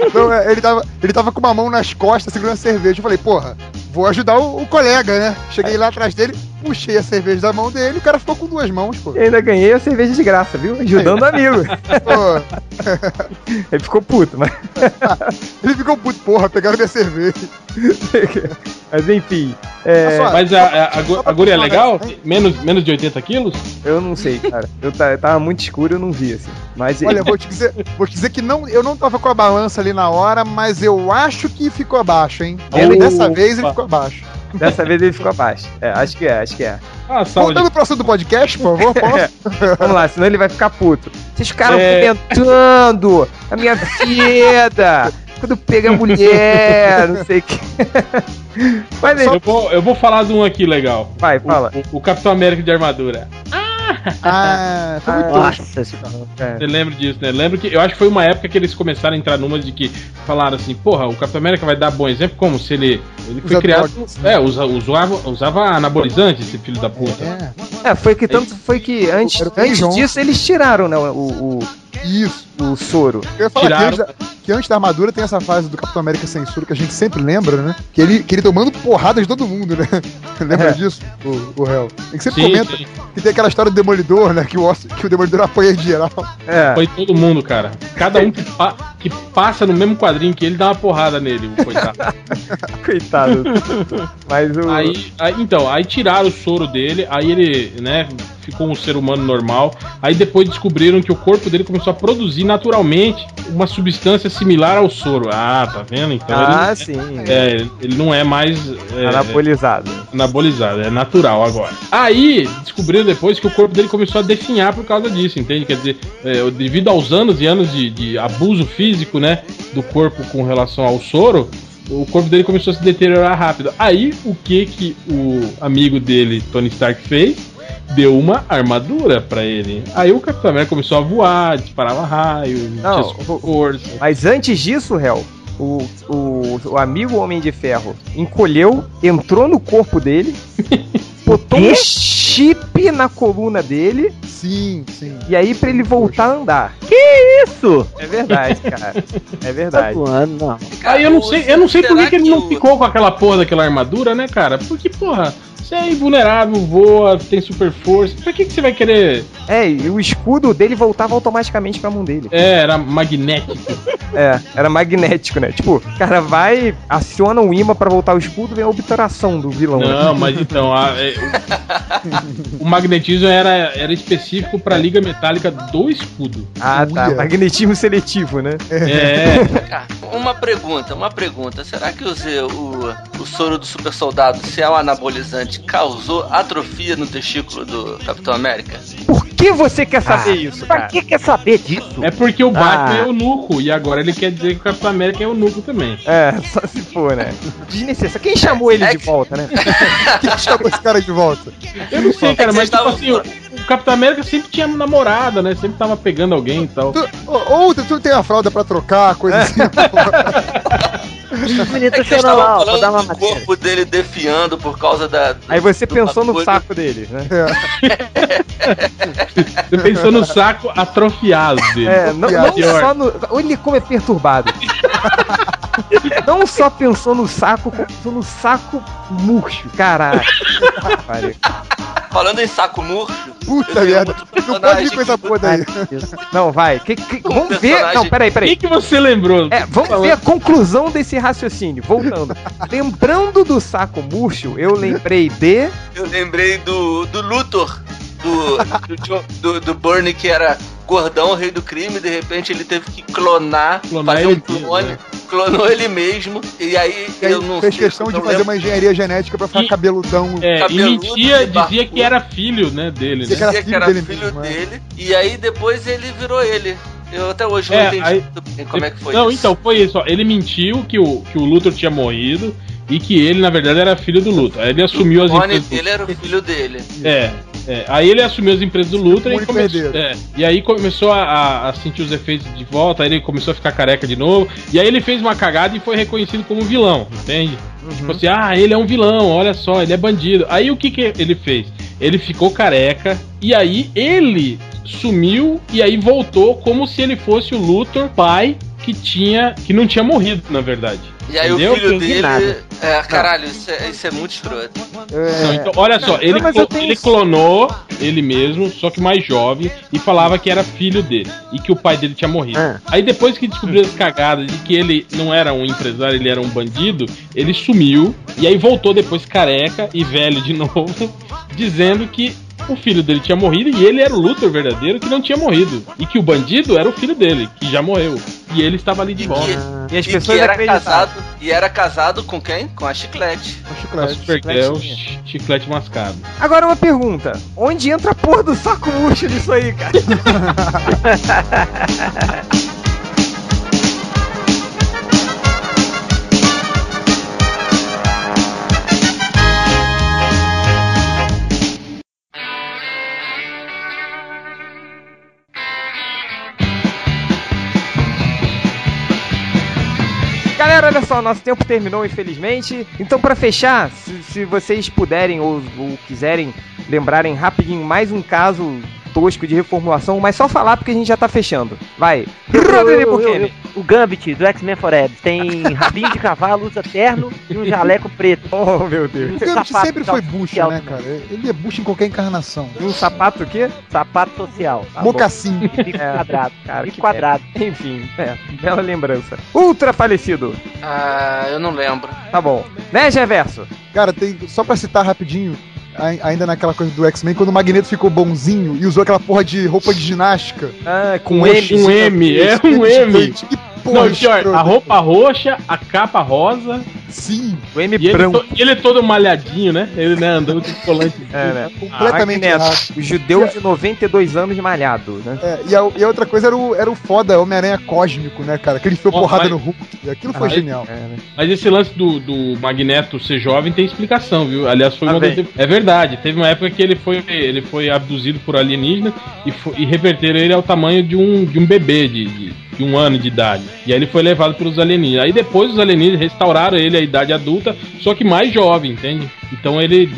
Então, é, ele, tava, ele tava com uma mão nas costas segurando a cerveja. Eu falei, porra, vou ajudar o, o colega, né? Cheguei lá atrás dele, puxei a cerveja da mão dele, o cara ficou com duas mãos, pô. E ainda ganhei a cerveja de graça, viu? Ajudando o amigo. Ele ficou puto, mas. ele ficou puto, porra, pegaram minha cerveja. mas enfim. é, Mas a, a, a, é legal? Menos, menos de 80 quilos? eu não sei, cara. Eu ta- tava muito escuro eu não vi, assim. Mas Olha, vou te dizer, vou te dizer que não, eu não tava com a balança ali na hora, mas eu acho que ficou abaixo, hein? Opa. Dessa vez ele ficou abaixo. dessa vez ele ficou abaixo. É, acho que é, acho que é. Ah. Voltando pro assunto do podcast, por favor, posso? Vamos lá, senão ele vai ficar puto. Vocês ficaram É. comentando a minha vida. Quando pega a mulher, não sei o que. Mas aí, Eu vou, eu vou falar de um aqui legal. vai, fala. O, o Capitão América de armadura. Ah, foi muito Ah. Nossa. É. Você lembra disso, né? Lembro que eu acho que foi uma época que eles começaram a entrar numa de que falaram assim, porra, o Capitão América vai dar bom exemplo como se ele ele foi Usa criado, drogas. é, usa, usava, usava anabolizante esse filho da puta. É, É, foi que tanto foi que antes, antes disso eles tiraram né, o, o, isso. o soro. Eu ia falar que antes, da, que antes da armadura tem essa fase do Capitão América censura que a gente sempre lembra, né? Que ele, que ele tomando porrada de todo mundo, né? Lembra É. disso, o, o réu? Tem que sempre Sim, comenta sim. que tem aquela história do Demolidor, né? Que o, que o Demolidor apanha de geral. É. Foi todo mundo, cara. Cada um que pa- que passa no mesmo quadrinho que ele dá uma porrada nele, coitado. Coitado. Mas o. Aí, aí- então, aí tiraram o soro dele, aí ele, né, ficou um ser humano normal. Aí depois descobriram que o corpo dele começou a produzir naturalmente uma substância similar ao soro. Ah, tá vendo? Então ah, ele, sim. é, ele não é mais é, Anabolizado. anabolizado, é natural agora. Aí descobriram depois que o corpo dele começou a definhar por causa disso, entende? Quer dizer, é, devido aos anos e anos de, de abuso físico, né, do corpo com relação ao soro, o corpo dele começou a se deteriorar rápido. Aí o que que o amigo dele, Tony Stark, fez? Deu uma armadura pra ele. Aí o Capitão América começou a voar, disparava raio, Não, força. Mas antes disso, Hel, o, o, o amigo Homem de Ferro encolheu, entrou no corpo dele, botou um chip na coluna dele, Sim, sim. e aí pra ele voltar a andar. Isso! É verdade, cara. É Tá verdade. zoando, não. Aí eu não sei, eu não sei por que, que ele não ficou com aquela porra daquela armadura, né, cara? Porque, porra, você é invulnerável, voa, tem super força. Pra que, que você vai querer. É, e o escudo dele voltava automaticamente pra mão dele. É, era magnético. É, era magnético, né? Tipo, o cara vai, aciona o imã pra voltar o escudo, vem a obturação do vilão. né? Não, mas então, a- é, o, o magnetismo era, era específico pra liga metálica do escudo. Ah, tá. Uia. Magnetismo seletivo, né? É, Ah, uma pergunta, uma pergunta. Será que o, o, o soro do super soldado, se é um anabolizante, causou atrofia no testículo do Capitão América? Por que você quer saber isso, Pra cara? que quer saber disso? é porque o Batman Ah. é eunuco, e agora ele quer dizer que o Capitão América é eunuco também. É, só se for, né? Desnecessário. Quem chamou ele É de que- volta, né? Quem chamou esse cara de volta? Eu não sei, cara, É mas tipo assim, o, o Capitão América sempre tinha namorada, né? Sempre tava pegando alguém e tal. Tu- ou, tu não tem a fralda pra trocar, coisa assim. Os meninos É que vocês chorando lá, falando uma do matéria. corpo dele defiando por causa da. do- Aí você pensou no saco dele, né? Você pensou no saco atrofiado dele. É, não, não só no. Olha como é perturbado. não só pensou no saco, como pensou no saco murcho. Caralho. Falando em saco murcho. Puta merda. Não pode vir com essa que- porra daí. Não, vai. Que- que- vamos ver. Não, peraí, O peraí. que, que você lembrou? É, vamos ver a conclusão desse raciocínio. Voltando. Lembrando do saco murcho, eu lembrei de. Eu lembrei do, do Luthor, do, do, Jo- do, do Bernie, que era gordão, rei do crime, de repente ele teve que clonar, Clonar fazer um clone, né? clonou ele mesmo, e aí E aí eu não fez sei, questão de não fazer lembro uma engenharia genética pra ficar E- cabeludão. É, e cabeludo, mentia, de dizia que era filho, né, dele, Dizia né? era dizia que filho era dele filho mesmo, é. dele, e aí depois ele virou ele. Eu até hoje não É, entendi aí- muito bem como é que foi Não, isso. então, foi isso, ó. Ele mentiu que o, que o Luthor tinha morrido e que ele, na verdade, era filho do Luthor. Aí ele assumiu as o clone empresas. dele era o filho dele. É, é. Aí ele assumiu as empresas do Luthor e, Único começou, é, e aí começou a, a- a sentir os efeitos de volta, aí ele começou a ficar careca de novo. E aí ele fez uma cagada e foi reconhecido como vilão, entende? Tipo assim, ah, ele é um vilão, olha só, ele é bandido. Aí o que, que ele fez? Ele ficou careca e aí ele sumiu e aí voltou como se ele fosse o Luthor pai que tinha que não tinha morrido, na verdade. E aí Entendeu? o filho Entendi dele. nada. É, caralho, isso é, isso é muito escroto. Não, então, olha só, ele, eu tenho- ele clonou ele mesmo, só que mais jovem, e falava que era filho dele e que o pai dele tinha morrido. Ah. Aí depois que descobriu as cagadas de que ele não era um empresário, ele era um bandido, ele sumiu e aí voltou depois careca e velho de novo, dizendo que o filho dele tinha morrido e ele era o Luthor verdadeiro que não tinha morrido. E que o bandido era o filho dele, que já morreu. E ele estava ali de E volta. que, E as e pessoas que era casado. E era casado com quem? Com a Chiclete. Um A chiclete. Supergirl, chicletinha. chi- chiclete mascado. Agora uma pergunta: onde entra a porra do saco murcho nisso aí, cara? olha só, nosso tempo terminou, infelizmente. Então, pra fechar, se, se vocês puderem ou, ou quiserem lembrarem rapidinho mais um caso tosco de reformulação, mas só falar porque a gente já tá fechando. Vai. Eu- eu- Rodrigo eu- eu- Kemi. O Gambit do X-Men Forever tem rabinho de cavalo, usa terno e um jaleco preto. Oh, meu Deus. O Gambit Sapato sempre foi bucha, né, cara? Ele é bucha em qualquer encarnação. E um sapato o quê? Sapato social. Tá Mocassim. E bico É, quadrado. cara, bico quadrado. Enfim, é, bela lembrança. Ultra falecido. Ah, eu não lembro. Tá bom. Né, Geverso? Cara, tem, só pra citar rapidinho, ainda naquela coisa do X-Men, quando o Magneto ficou bonzinho e usou aquela porra de roupa de ginástica. Ah, com Com M. Um M, é um M. gigante. Porra Não, pior, a roupa roxa, a capa rosa, Sim, O M e ele, branco. to- e ele é todo malhadinho, né? Ele né, andando com colante. É, né? completamente Magneto, errado. o judeu de 92 anos malhado, né? É, e, a, e a outra coisa era o, era o foda Homem-Aranha cósmico, né, cara? Que ele foi porrada mas- no Hulk. E aquilo foi Ah, genial. É, né? Mas esse lance do, do Magneto ser jovem tem explicação, viu? Aliás, foi Ah, uma das- É verdade. Teve uma época que ele foi, ele foi abduzido por alienígena e, fo- e reverteram ele ao tamanho de um, de um bebê de, de, de um ano de idade. E aí ele foi levado pelos alienígenas. Aí depois os alienígenas restauraram ele à idade adulta, só que mais jovem, entende? Então ele.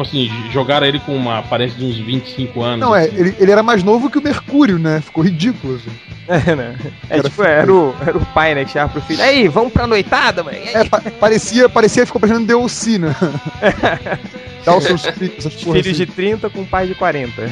Tipo assim, jogaram ele com uma aparência de uns 25 anos. Não, é, assim. ele, ele era mais novo que o Mercúrio, né? Ficou ridículo, assim. É, né? É Era tipo, era o, era o pai, né, que chegava pro filho. Aí, vamos pra noitada, mãe. É, pa- parecia, parecia, ficou parecendo DLC, né? Dá os seus filhos, essas porra Filhos assim. de 30 com pai de 40.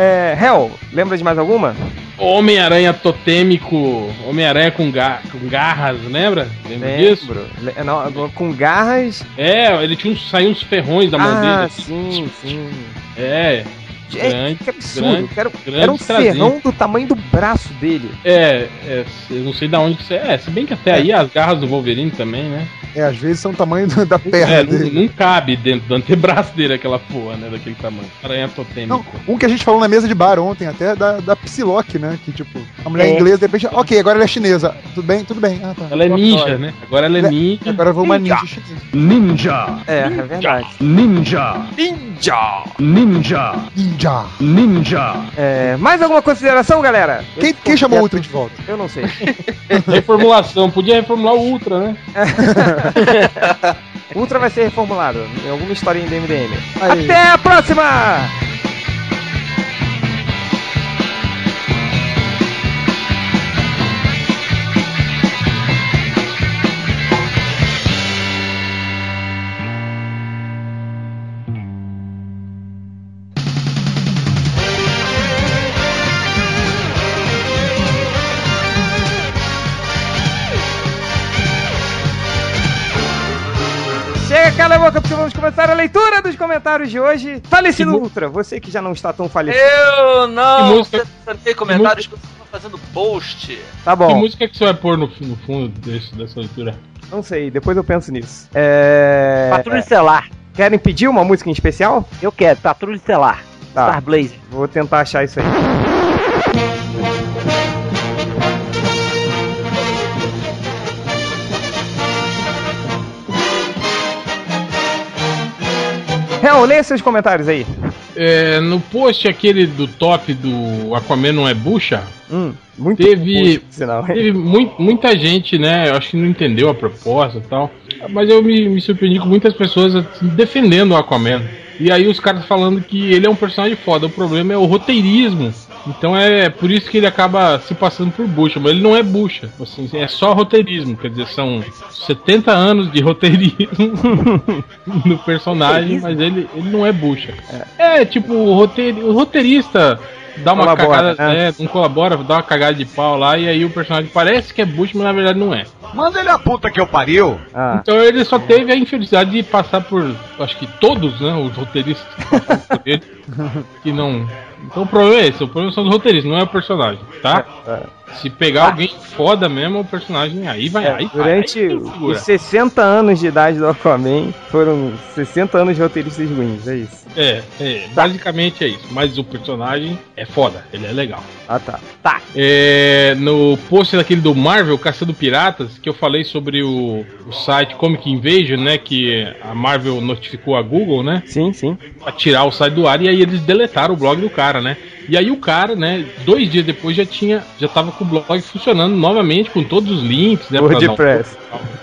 É, Hel, lembra de mais alguma? Homem-Aranha totêmico, Homem-Aranha com, ga com garras, lembra? Lembra disso? Lembro. Le- Não, com garras. É, ele tinha uns, saiu uns ferrões da mão dele. Ah, assim. sim, sim. É, Grande, que absurdo. grande, era, grande era um trazinho. ferrão do tamanho do braço dele. é, é, eu não sei da onde você é. Se bem que até aí as garras do Wolverine também, né? É, às vezes são o tamanho do- da perna É, não, dele. não cabe dentro do antebraço dele aquela porra, né? Daquele tamanho. Aranha totêmico. Não, um que a gente falou na mesa de bar ontem, até da, da Psylocke, né? Que tipo, a mulher É. inglesa, de repente, ok, agora ela é chinesa. Tudo bem? Tudo bem. Ah, tá. Ela é ninja, né? Agora ela é É, ninja. Agora eu vou uma ninja chinesa. Ninja. É, é verdade. Ninja. Ninja! Ninja. Ninja. Ninja. É, mais alguma consideração, galera? Quem, quem chamou o Ultra de volta? Eu não sei. Reformulação. Podia reformular o Ultra, né? Ultra vai ser reformulado em alguma historinha do MDM. Aí. Até a próxima! Boca, porque vamos começar a leitura dos comentários de hoje. Falecido Que Ultra, você que já não está tão falecido. Eu não Que música- selecionei comentários que vocês estão fazendo post. Tá Que bom, música que você vai pôr no, no fundo desse, dessa leitura? não sei, depois eu penso nisso. É... Patrulha Estelar. Querem pedir uma música em especial? Eu quero, Patrulha Estelar. Tá. Star Blaze. Vou tentar achar isso aí. Hel, leia seus comentários aí. É, no post aquele do top do Aquaman não é bucha, Hum, Teve- sinal. teve mui- muita gente, né? Eu acho que não entendeu a proposta e tal. Mas eu me, me surpreendi com muitas pessoas assim, defendendo o Aquaman. E aí os caras falando que ele é um personagem foda. O problema é o roteirismo. Então é por isso que ele acaba se passando por bucha. Mas ele não é bucha. Assim, é só roteirismo. Quer dizer, são 70 anos de roteirismo no personagem, mas ele, ele não é bucha. É, tipo, o, roteir, o roteirista dá uma Colabora, cagada, né? é, não colabora, dá uma cagada de pau lá, e aí o personagem parece que é bucha, mas na verdade não é. Manda ele a puta que eu pariu. Ah, Então ele só teve a infelicidade de passar por, acho que todos, né, os roteiristas que não... Então o problema é esse, o problema são os roteiristas, não é o personagem, tá? Se pegar alguém foda mesmo, o personagem aí vai, é, aí durante aí os 60 anos de idade do Aquaman, foram 60 anos de roteiristas ruins, é isso. É, é, basicamente é isso, mas o personagem é foda, ele é legal. Ah, tá. É, no post daquele do Marvel, Caçando Piratas, que eu falei sobre o, o site Comic Invasion, né? Que a Marvel notificou a Google, né? Sim, sim. Pra tirar o site do ar e aí eles deletaram o blog do cara, né? E aí o cara, né, dois dias depois já tinha, já tava com o blog funcionando novamente, com todos os links, né? pra WordPress.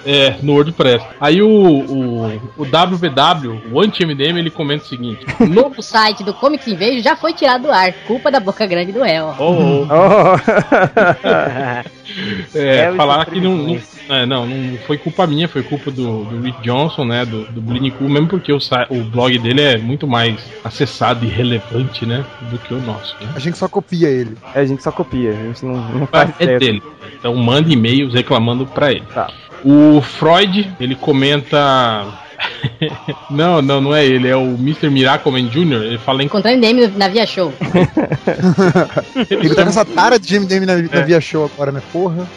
É, no WordPress. Aí o, o, o WPW, o anti-MDM, ele comenta o seguinte: O site do Comics Invasion já foi tirado do ar. Culpa da boca grande do réu. Oh, Oh. É, É, falaram os que não, não, é, não, não foi culpa minha, foi culpa do, do Rick Johnson, né, do, do Bleeding Cool, mesmo porque o, o blog dele é muito mais acessado e relevante, né, do que o nosso, né? A gente só copia ele. a gente só copia, a gente não, não faz É ideia. dele. Então manda e-mails reclamando pra ele. Tá. O Freud, ele comenta... não, não, não é ele, é o Mr. Miracleman Jr., ele fala em... Encontrando DM na Via Show. Ele tá com essa tara de MDM na, na É. Via Show agora, né? Porra.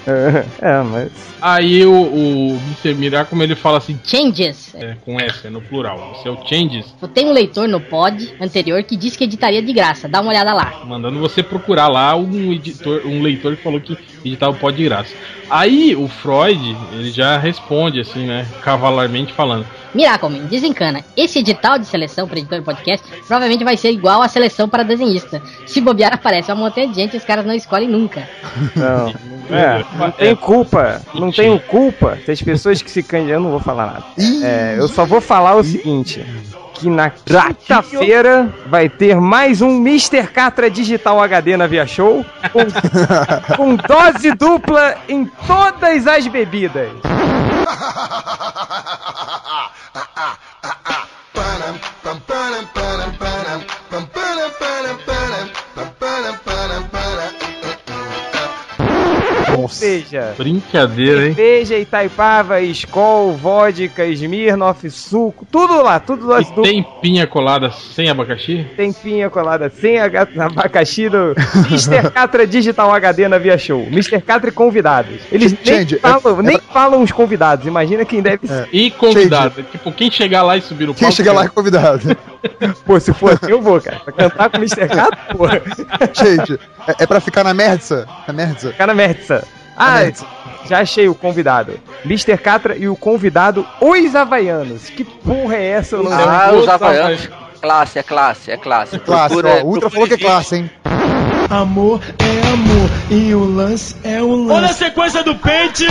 É, mas. Aí o, o Mr. Miracleman, ele fala assim, Changes. é, com S, é no plural, esse é o Changes, Tem um leitor no pod anterior que disse que editaria de graça. Dá uma olhada lá. mandando você procurar lá um editor, um leitor que falou que editava o pod de graça. Aí o Freud, ele já responde assim, né, cavalarmente falando: Miracleman, desencana. Esse edital de seleção para editor de podcast provavelmente vai ser igual à seleção para desenhista. Se bobear, aparece uma montanha de gente e os caras não escolhem nunca. Não, é, não tem culpa. Não tenho culpa se as pessoas que se candidatam. Eu não vou falar nada. É, eu só vou falar o seguinte: que na quinta-feira vai ter mais um Mr. Catra Digital HD na Via Show com, com dose dupla em todas as bebidas. Nossa. seja, brincadeira, hein? cerveja, Itaipava, Skol, vodka, Smirnoff, suco, tudo lá, tudo lá. E tem pinha colada sem abacaxi? Tem pinha colada sem abacaxi do Mr. Catra Digital HD na Via Show. Mr. Catra e convidados. Eles nem, Change, é- falam, é nem falam os convidados. Imagina quem deve ser. E convidado. Tipo, quem chegar lá e subir no Quem palco. chega lá é convidado. Pô, se for assim, eu vou, cara. Pra cantar com o Mr. Catra, pô. Gente, é, é pra ficar na merda? Na merda? Fica na Mertza. Ah, já achei o convidado. Mr. Catra e o convidado, os Havaianos. Que porra é essa? Eu não. Ah, Os os Havaianos. Classe, é classe, é classe. Classe, Procura- ó. O Ultra falou que é classe, hein? Amor é amor e o lance é o lance. Olha a sequência do pente.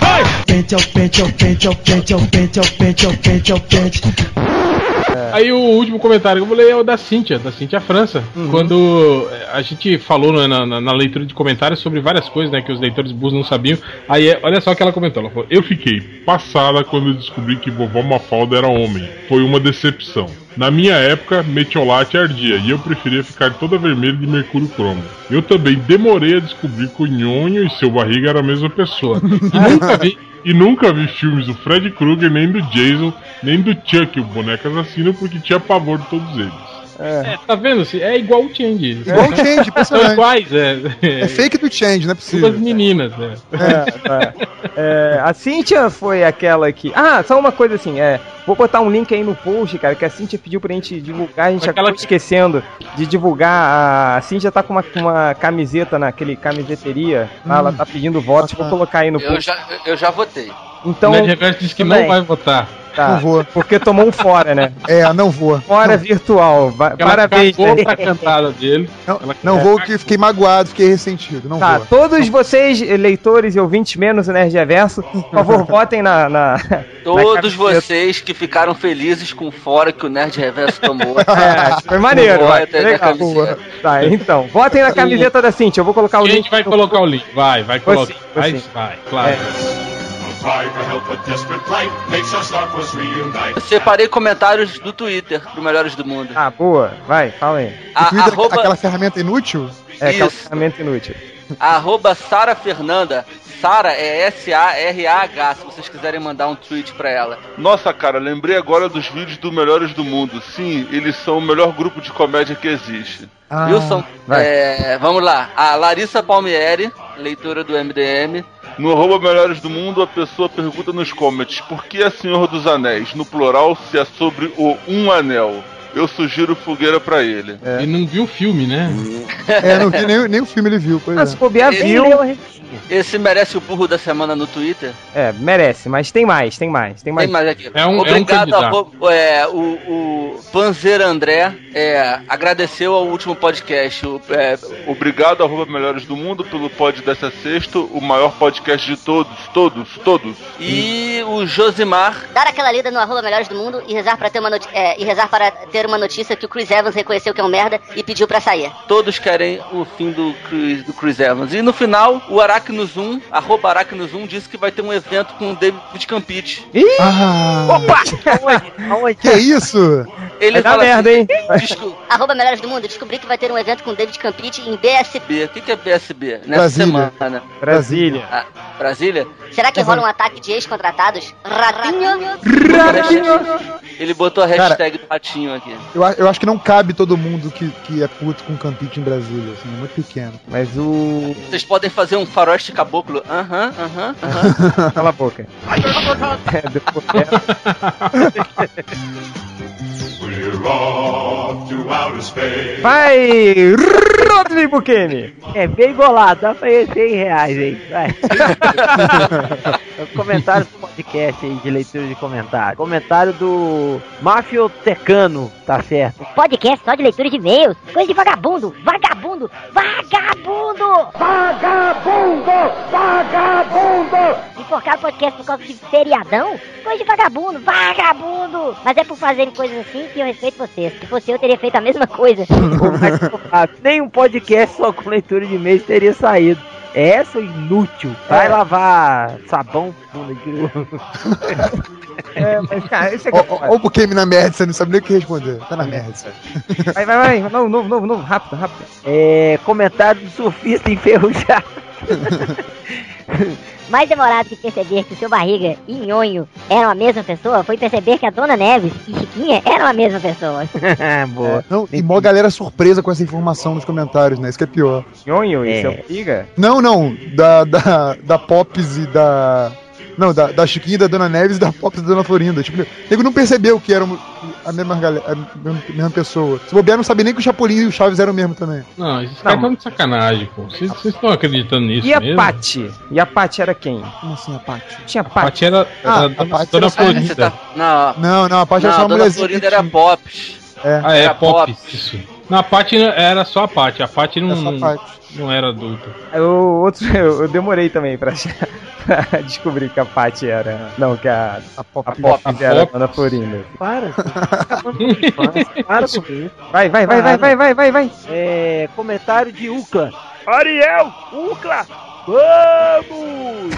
Vai! Pente ao pente ao pente ao pente ao pente ao pente ao pente ao pente. Aí o último comentário que eu vou ler é o da Cíntia, da Cíntia França. Quando eh, a gente falou né, na, na- na leitura de comentários sobre várias coisas né, que os leitores burros não sabiam. Aí é- olha só o que ela comentou. Ela falou: Eu fiquei passada quando eu descobri que vovó Mafalda era homem. Foi uma decepção. Na minha época, metiolate ardia e eu preferia ficar toda vermelha de mercúrio cromo. Eu também demorei a descobrir que o Nhonho e seu barriga eram a mesma pessoa. E nunca vi e nunca vi filmes do Fred Krueger, nem do Jason, nem do Chuck, o boneco assassino, porque tinha pavor de todos eles. É, tá vendo? É igual o Change. Igual o Change, São iguais, é. É fake do Change, não é Todas possível. meninas, né? É, tá. É, a Cintia foi aquela que. Ah, só uma coisa assim, é. Vou botar um link aí no post, cara, que a Cintia pediu pra gente divulgar, a gente Aquela acabou que- esquecendo de divulgar. A Cintia tá com uma, com uma camiseta naquele camiseteria. lá, ela tá pedindo votos, vou colocar aí no Eu post. já, eu já votei. Então, o Nerd Reverso disse que também. não vai votar. Tá. Não vou. Porque tomou um fora, né? É, não vou. Fora virtual. Va- Ela Parabéns, cagou né? pra cantada dele. Não, Ela- não vou, que fiquei magoado, fiquei ressentido. Não Tá, vou. todos vocês, leitores e ouvintes, menos o Nerd Reverso, por favor, votem na. na Todos camiseta. vocês que ficaram felizes com o fora que o Nerd Reverso tomou. É, foi maneiro, vai. até Legal. Tá, então, votem na camiseta da Cintia. Eu vou colocar o A link. gente vai colocar o link. Vai, vai vou Vai, vai, claro. É. Eu separei comentários do Twitter pro Melhores do Mundo. Ah, boa. Vai, fala aí. O A, Twitter, arroba, aquela ferramenta inútil? É, aquela Isso. ferramenta inútil. arroba Sara Fernanda. Sara é S-A-R-A-H, se vocês quiserem mandar um tweet pra ela. Nossa, cara, lembrei agora dos vídeos do Melhores do Mundo. Sim, eles são o melhor grupo de comédia que existe. Ah, Wilson, vai. é, vamos lá. A Larissa Palmieri, leitora do MDM. No arroba Melhores do Mundo, a pessoa pergunta nos comments por que é Senhor dos Anéis, no plural, se é sobre o Um Anel. Eu sugiro fogueira pra ele. Ele não viu o filme, né? É, não vi nem, nem o filme ele viu, pois Ah, se é. bobear, Ele viu. A revistinha. Esse merece o burro da semana no Twitter. É, merece, mas tem mais, tem mais, tem mais. Tem mais aqui. É um- é um Obrigado arroba- é, o, o Panzer André é, agradeceu ao último podcast. O, é, Obrigado, arroba Melhores do Mundo, pelo pod dessa sexta, o maior podcast de todos, todos, todos. e o Josimar Dar aquela lida no arroba melhores do mundo e rezar para ter uma é, e rezar para ter uma notícia que o Chris Evans reconheceu que é um merda e pediu pra sair. Todos querem o fim do Chris, do Chris Evans. E no final, o Aracnozum, arroba Aracnozum, disse que vai ter um evento com o David Campite. Ah, Opa! Que isso? Ele Vai dar fala merda, assim, hein? Desco- Arroba melhores do mundo, descobri que vai ter um evento com David Campite em BSB. O que, que é BSB? Nessa Brasília. semana. Brasília. Ah, Brasília? Será que rola um ataque de ex-contratados? Ratinho? Ele botou a hashtag do ratinho aqui. Eu, eu acho que não cabe todo mundo que, que é puto com Campite em Brasília, assim, é muito pequeno. Mas o. Vocês podem fazer um faroeste caboclo. Aham, aham, aham. Cala a boca. É, depois Vai! Rodrigo Kenny! É bem bolado, dá pra ir 100 reais aí. Vai. Os comentários do podcast aí, de leitura de comentário. Comentário do Mafiotecano, tá certo. Podcast só de leitura de e-mails. Coisa de vagabundo. Vagabundo. Vagabundo. Vagabundo. Vagabundo. Enforcar o podcast por causa de feriadão? Coisa de vagabundo. Vagabundo. Mas é por fazerem coisas assim que eu respeito vocês. Se fosse eu, teria feito a mesma coisa. Pô, mas, ah, Nem um podcast só com leitura de e-mails teria saído. Essa é inútil. Vai É. lavar sabão, bunda É, mas, cara, isso é Ó, ó, ó o Bukemi na merda, você não sabe nem o que responder. Tá na merda. Vai, vai, vai. Não, novo, novo, novo. Rápido, rápido. É, comentário do surfista enferrujado. Mais demorado que perceber que o seu barriga e nhonho eram a mesma pessoa foi perceber que a Dona Neves e Chiquinha eram a mesma pessoa. Boa. Não, e mó galera surpresa com essa informação nos comentários, né? Isso que é pior. Nhonho É. e seu piga? Não, não, da, da, da Pops e da. Não, da, da Chiquinha, da Dona Neves e da Pops e da Dona Florinda. Tipo, o nego não percebeu que eram a mesma, galera, a mesma, pessoa. Se bobear, não sabia nem que o Chapolin e o Chaves eram o mesmo também. Não, esses caras estão de sacanagem, pô. Vocês estão acreditando nisso E a mesmo? Paty? E a Paty era quem? Como assim, a Paty? Tinha A Paty. Paty era, era Ah, a a dona, Florinda. tá... Não, Não, não, a não, era só a uma dona mulherzinha. Florinda era Pops. É, Ah, é, Era Pop. Pop. Isso. Não, a Paty era só a Paty. A Paty não, a não era adulta. Eu, outro, eu, eu demorei também pra, achar- pra descobrir que a Paty era. Não, que a, A Pop. a Pop A era a Pop. Dona Florinda. Para. Para. Vai, vai, vai, vai, vai, vai, vai, vai. É, comentário de Ucla. Ariel! Ucla! Vamos!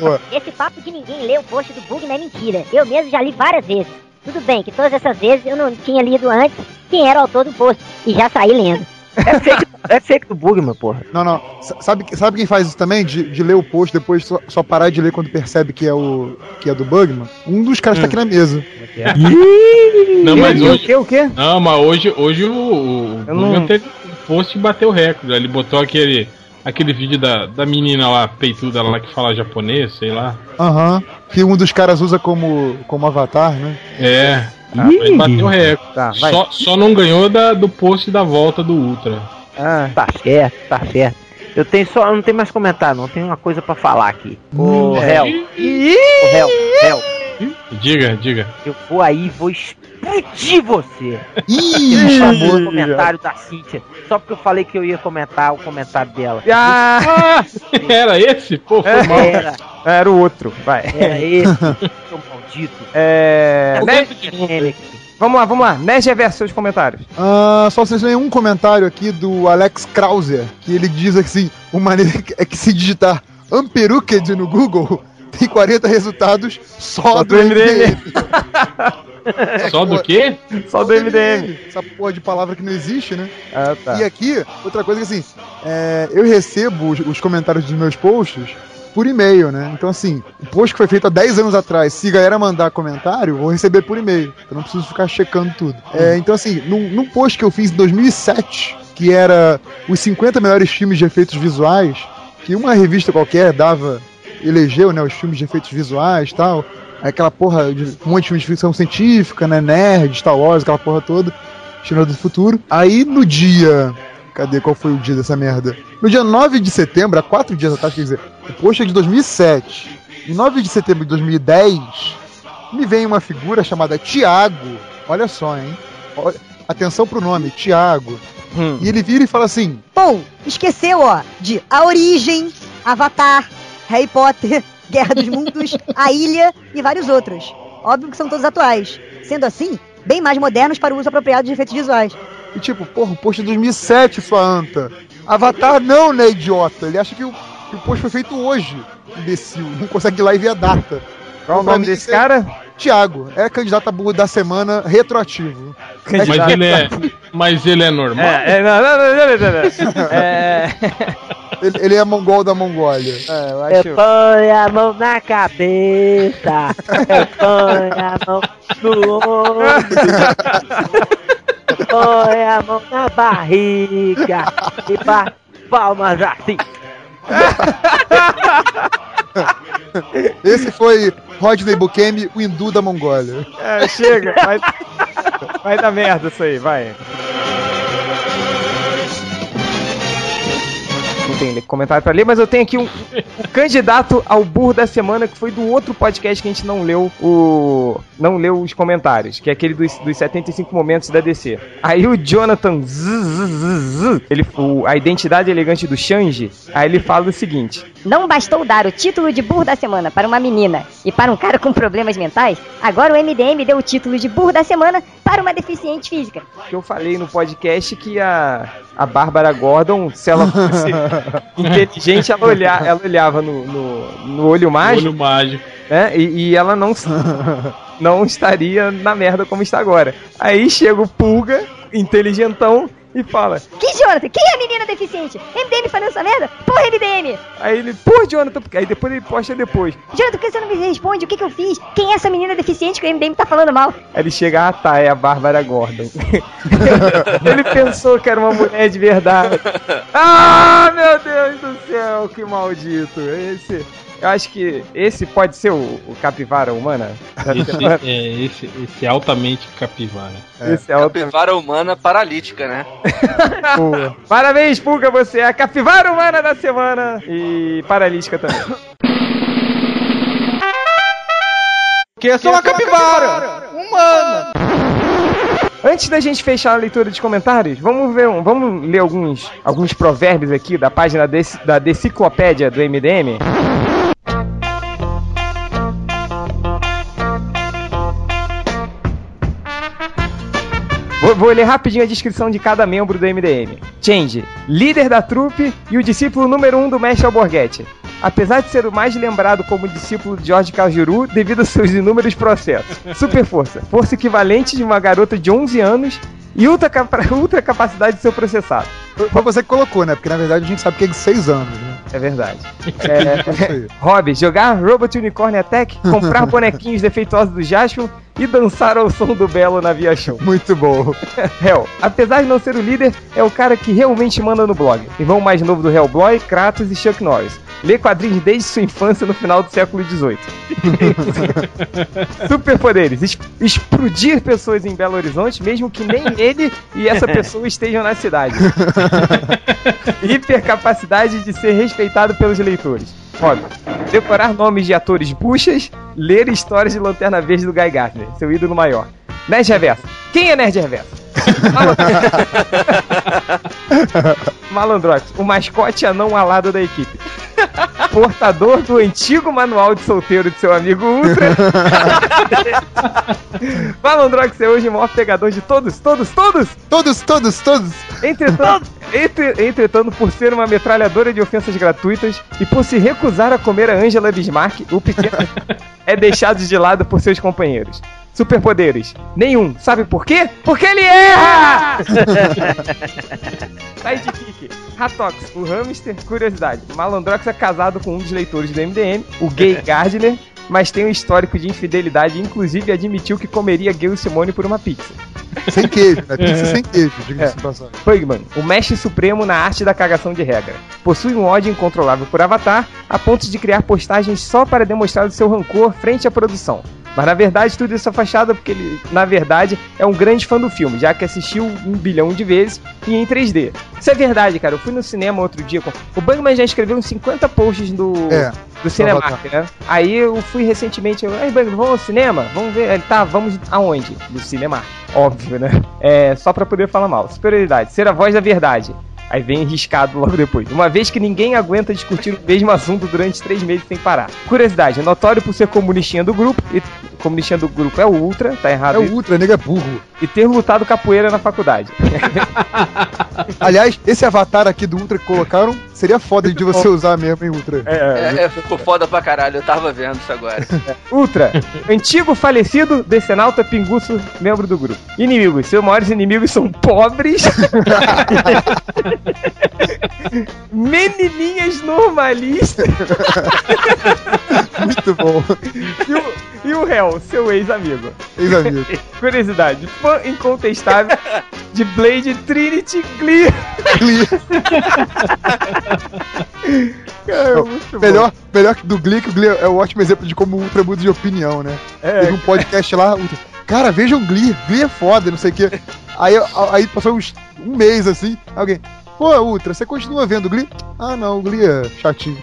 Boa. Esse papo de ninguém ler o post do Bugman é mentira. Eu mesmo já li várias vezes. Tudo bem que todas essas vezes eu não tinha lido antes quem era o autor do post. E já saí lendo. É fake, é fake do Bugman, porra. Não, não. Sabe, sabe quem faz isso também? De, de ler o post depois só, só parar de ler quando percebe que é o que é do Bugman? Um dos caras tá aqui na mesa. Não, mas o hoje. quê, o quê? Não, mas hoje, hoje o, o Bugman não- teve o post e bateu o recorde. Ele botou aquele, aquele vídeo da, da menina lá, peituda lá, que fala japonês, sei lá. Aham. Que um dos caras usa como, como avatar, né? É. Ah, Mas bateu o recorde. Tá, vai. Só, só não ganhou da, do post da volta do Ultra. Ah, Tá certo, tá certo. Eu tenho só, eu não tenho mais comentário, não tenho uma coisa pra falar aqui. Ô, É. réu, Ih! ô, réu, réu, Diga, diga. eu vou aí e vou explodir você. Ih, o comentário da Cíntia, só porque eu falei que eu ia comentar o comentário dela. Ah, Era esse? Pô, foi É. mal. Era, era o outro, vai. era esse, seu maldito. É. É. Vamos lá, vamos lá. Nerd Reverso, seus comentários. Ah, só selecionei um comentário aqui do Alex Krauser, que ele diz assim: o maneiro é que se digitar Amperuked no Google, tem 40 resultados só, Só do do MDM. Só do quê? Só do MDM. Essa porra de palavra que não existe, né? Ah, tá. E aqui, outra coisa que assim, é, eu recebo os, os comentários dos meus posts por e-mail, né? Então, assim, o post que foi feito há 10 anos atrás, se a galera mandar comentário, vou receber por e-mail. Eu não preciso ficar checando tudo. É, então, assim, num, num post que eu fiz em 2007, que era os 50 melhores filmes de efeitos visuais, que uma revista qualquer dava, elegeu, né, os filmes de efeitos visuais e tal. Aquela porra de um monte de filme de ficção científica, né? Nerd, Star Wars, aquela porra toda. China do Futuro. Aí no dia. Cadê? Qual foi o dia dessa merda? No dia 9 de setembro, há quatro dias atrás, quer dizer, o post é de 2007. Em 9 de setembro de 2010, me vem uma figura chamada Tiago. Olha só, hein? Olha- atenção pro nome, Tiago. E ele vira e fala assim: Bom, esqueceu, ó, de A Origem, Avatar, Harry Potter, Guerra dos Mundos, A Ilha e vários outros. Óbvio que são todos atuais. Sendo assim, bem mais modernos para o uso apropriado de efeitos visuais. E tipo, porra, o post é 2007, sua anta. Avatar não, né, idiota? Ele acha que o, que o post foi feito hoje, imbecil. Não consegue ir lá e ver a data. Qual o nome desse é- cara? Tiago, é candidato a burro da semana retroativo. Mas ele é, mas ele é normal? É, é, não, não, não, não, não, não. É, Ele, ele é mongol da Mongólia. é, eu Eu acho. ponho a mão na cabeça, eu ponho a mão no ombro, eu ponho a mão na barriga e bato palmas assim. Esse foi Rodney Bukemi, o hindu da Mongólia. É, chega, vai, vai dar merda isso aí, vai. Tem comentário pra ler, mas eu tenho aqui um, um candidato ao burro da semana que foi do outro podcast que a gente não leu o. não leu os comentários, que é aquele dos, dos 75 momentos da DC. Aí o Jonathan zzz, zzz, zzz, ele, o- a identidade elegante do Shanji, aí ele fala o seguinte: Não bastou dar o título de burro da semana para uma menina e para um cara com problemas mentais, agora o MDM deu o título de burro da semana para uma deficiente física. que eu falei no podcast que a, a Bárbara Gordon, se ela fosse inteligente, ela, olhar, ela olhava no, no, no olho mágico, Olho mágico. né? E, e ela não, não estaria na merda como está agora. Aí chega o Pulga, inteligentão, e fala. Que Jonathan? Quem é a menina deficiente? MDM fazendo essa merda? Porra, MDM! Aí ele, pô, Jonathan, porque- aí depois ele posta depois. Jonathan, por que você não me responde? O que, que eu fiz? Quem é essa menina deficiente que o MDM tá falando mal? Aí ele chega, ah tá, é a Bárbara Gordon. ele pensou que era uma mulher de verdade. Ah, meu Deus do céu, que maldito. Esse, eu acho que esse pode ser o, o capivara humana. Esse é, esse, esse é altamente capivara. Esse é o Capivara humana paralítica, né? Parabéns, Pulga, você é a capivara humana da semana e paralítica também. Que eu sou uma capivara! Humana! Antes da gente fechar a leitura de comentários, vamos ver, um- vamos ler alguns, alguns provérbios aqui da página desse, da Deciclopédia do MDM. Vou, vou ler rapidinho a descrição de cada membro do MDM. Change, líder da trupe e o discípulo número um do mestre Alborguete. Apesar de ser o mais lembrado como discípulo de Jorge Cajuru devido aos seus inúmeros processos. Super força, força equivalente de uma garota de 11 anos e ultra, ultra capacidade de ser processado. Foi você que colocou, né? Porque na verdade a gente sabe que é de 6 anos, né? É verdade. É isso É, hobby, jogar Robot Unicorn Attack, comprar bonequinhos defeituosos do Jaspion e dançar ao som do Belo na Via Show. Muito bom. Hell, apesar de não ser o líder, é o cara que realmente manda no blog. Irmão mais novo do Hellboy, Kratos e Chuck Norris. Lê quadrinhos desde sua infância no final do século XVIII. Superpoderes: es- explodir pessoas em Belo Horizonte, mesmo que nem ele e essa pessoa estejam na cidade. Hipercapacidade de ser respeitado pelos leitores. Hobby. Decorar nomes de atores buchas, ler histórias de Lanterna Verde do Guy Gardner, seu ídolo maior. Nerd Reverso. Quem é Nerd Reverso? Malandrox, o mascote anão alado da equipe. Portador do antigo manual de solteiro de seu amigo Ultra. Malandrox é hoje o maior pegador de todos, todos, todos! Todos, todos, todos! Entretanto, entre- entretanto, por ser uma metralhadora de ofensas gratuitas e por se recusar a comer a Angela Bismarck, o pequeno é deixado de lado por seus companheiros. Superpoderes. Nenhum. Sabe por quê? Porque ele erra! Sidekick. Ratox, o hamster, curiosidade. Malandrox é casado com um dos leitores do MDM, o gay Gardner. mas tem um histórico de infidelidade e inclusive admitiu que comeria Gil Simone por uma pizza. Sem queijo, né? Pizza sem queijo, diga-se de passagem. Pugman, o mestre supremo na arte da cagação de regra. Possui um ódio incontrolável por Avatar, a ponto de criar postagens só para demonstrar o seu rancor frente à produção. Mas na verdade tudo isso é fachada porque ele, na verdade, é um grande fã do filme, já que assistiu um bilhão de vezes e em 3D. Isso é verdade, cara. Eu fui no cinema outro dia. Com... O Bugman já escreveu uns 50 posts do, É, do Cinemark, né? Aí eu fui recentemente, eu, aí Bugman, vamos ao cinema? Vamos ver. Ele, tá, vamos aonde? No Cinemark. Óbvio, né? É, só pra poder falar mal. Superioridade, ser a voz da verdade. Aí vem riscado logo depois. Uma vez que ninguém aguenta discutir o mesmo assunto durante três meses sem parar. Curiosidade, notório por ser comunistinha do grupo. E comunistinha do grupo é o Ultra, tá errado. É o. Ultra, nega é burro. E ter lutado capoeira na faculdade. Aliás, esse avatar aqui do Ultra que colocaram seria foda de você usar mesmo, hein, Ultra? É, é, ficou foda pra caralho, eu tava vendo isso agora. Ultra, antigo falecido decenalta pinguço, membro do grupo. Inimigos, seus maiores inimigos são pobres. Menininhas normalistas. Muito bom. E o, e o réu, seu ex-amigo. Ex-amigo. Curiosidade, fã incontestável de Blade Trinity Glee. Cara, Não, muito bom. melhor, melhor que do Glee, que o Glee é um ótimo exemplo de como o Ultra muda de opinião, né? É, Teve um podcast lá, Ultra, cara, vejam Glee, Glee é foda, não sei o quê. Aí, aí passou uns, um mês assim, alguém, pô, Ultra, você continua vendo Glee? Ah, não, o Glee é chatinho.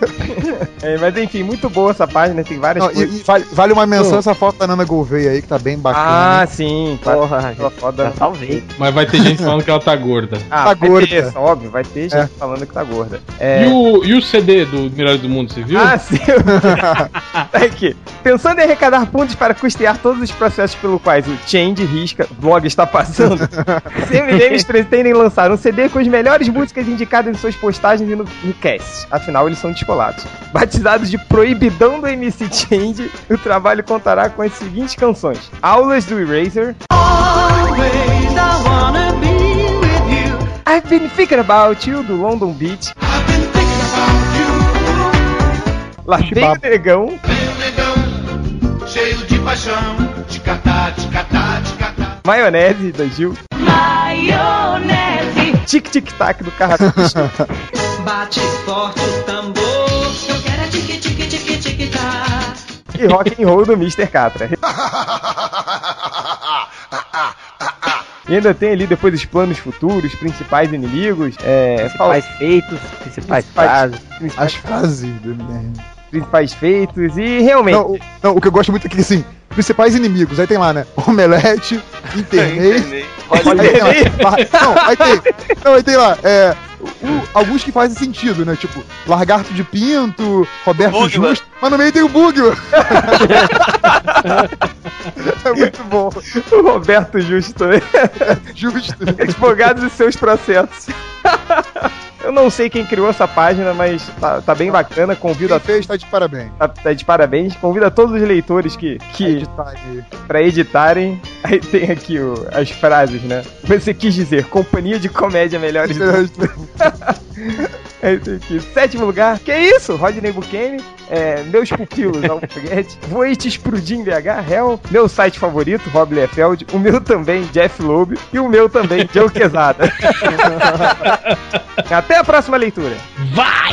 É, mas enfim, muito boa essa página, tem várias Não, e, coisas. e vale, vale uma menção Pô. essa foto da Nana Gouveia aí, que tá bem Ah, bacana. sim, Porra, Aquela foda. já salvei. Mas vai ter gente falando que ela tá gorda. Ah, Tá vai gorda. ter, óbvio, vai ter gente É. falando que tá gorda. É... E, o, e o CD do Melhores do Mundo, você viu? Ah, sim. tá aqui. Pensando em arrecadar pontos para custear todos os processos pelo quais o Change Risca blog está passando, os MDMs pretendem lançar um CD com as melhores músicas indicadas em suas postagens e no, no cast. Afinal, eles são descolados. Batizados de Proibidão do MC Change, o trabalho contará com as seguintes canções: Aulas do Eraser. I've been thinking about you, do London Beat. Larguei o Chibaba. negão. Cheio de paixão, ticatá, ticatá, ticatá. Maionese da Gil. Maionese. Tic Tic Tac do Carrapicho. Bate forte o e Rock and Roll do Mr. Catra. E ainda tem ali depois os planos futuros, principais inimigos, é, Principais feitos, principais Principais- frases. principais, As frases do principais feitos e realmente. Não, o- não, o que eu gosto muito é que, assim, principais inimigos. Aí tem lá, né? Omelete, internei. Internei. Aí tem não, aí tem, não, aí tem lá, é, o- alguns que fazem sentido, né? Tipo, Lagarto de Pinto, Roberto Bugman. Justo, mas no meio tem o Bugman. é muito bom. O Roberto Justo também. Justo. Advogados e seus processos. Eu não sei quem criou essa página, mas tá, tá bem bacana. Convido Quem a fez tá de parabéns. tá, tá de parabéns. Convido a todos os leitores que, que Editar para editarem. Aí tem aqui o- as frases, né? Você quis dizer companhia de comédia melhores do Aí tem aqui, sétimo lugar. Que isso? Rodney Bukemi. É, meus pupilos, Alfred. Vou te explodir em BH, Hell. Meu site favorito, Rob Liefeld. O meu também, Jeff Loeb. E o meu também, Joe Quesada. Até a próxima leitura. Vai!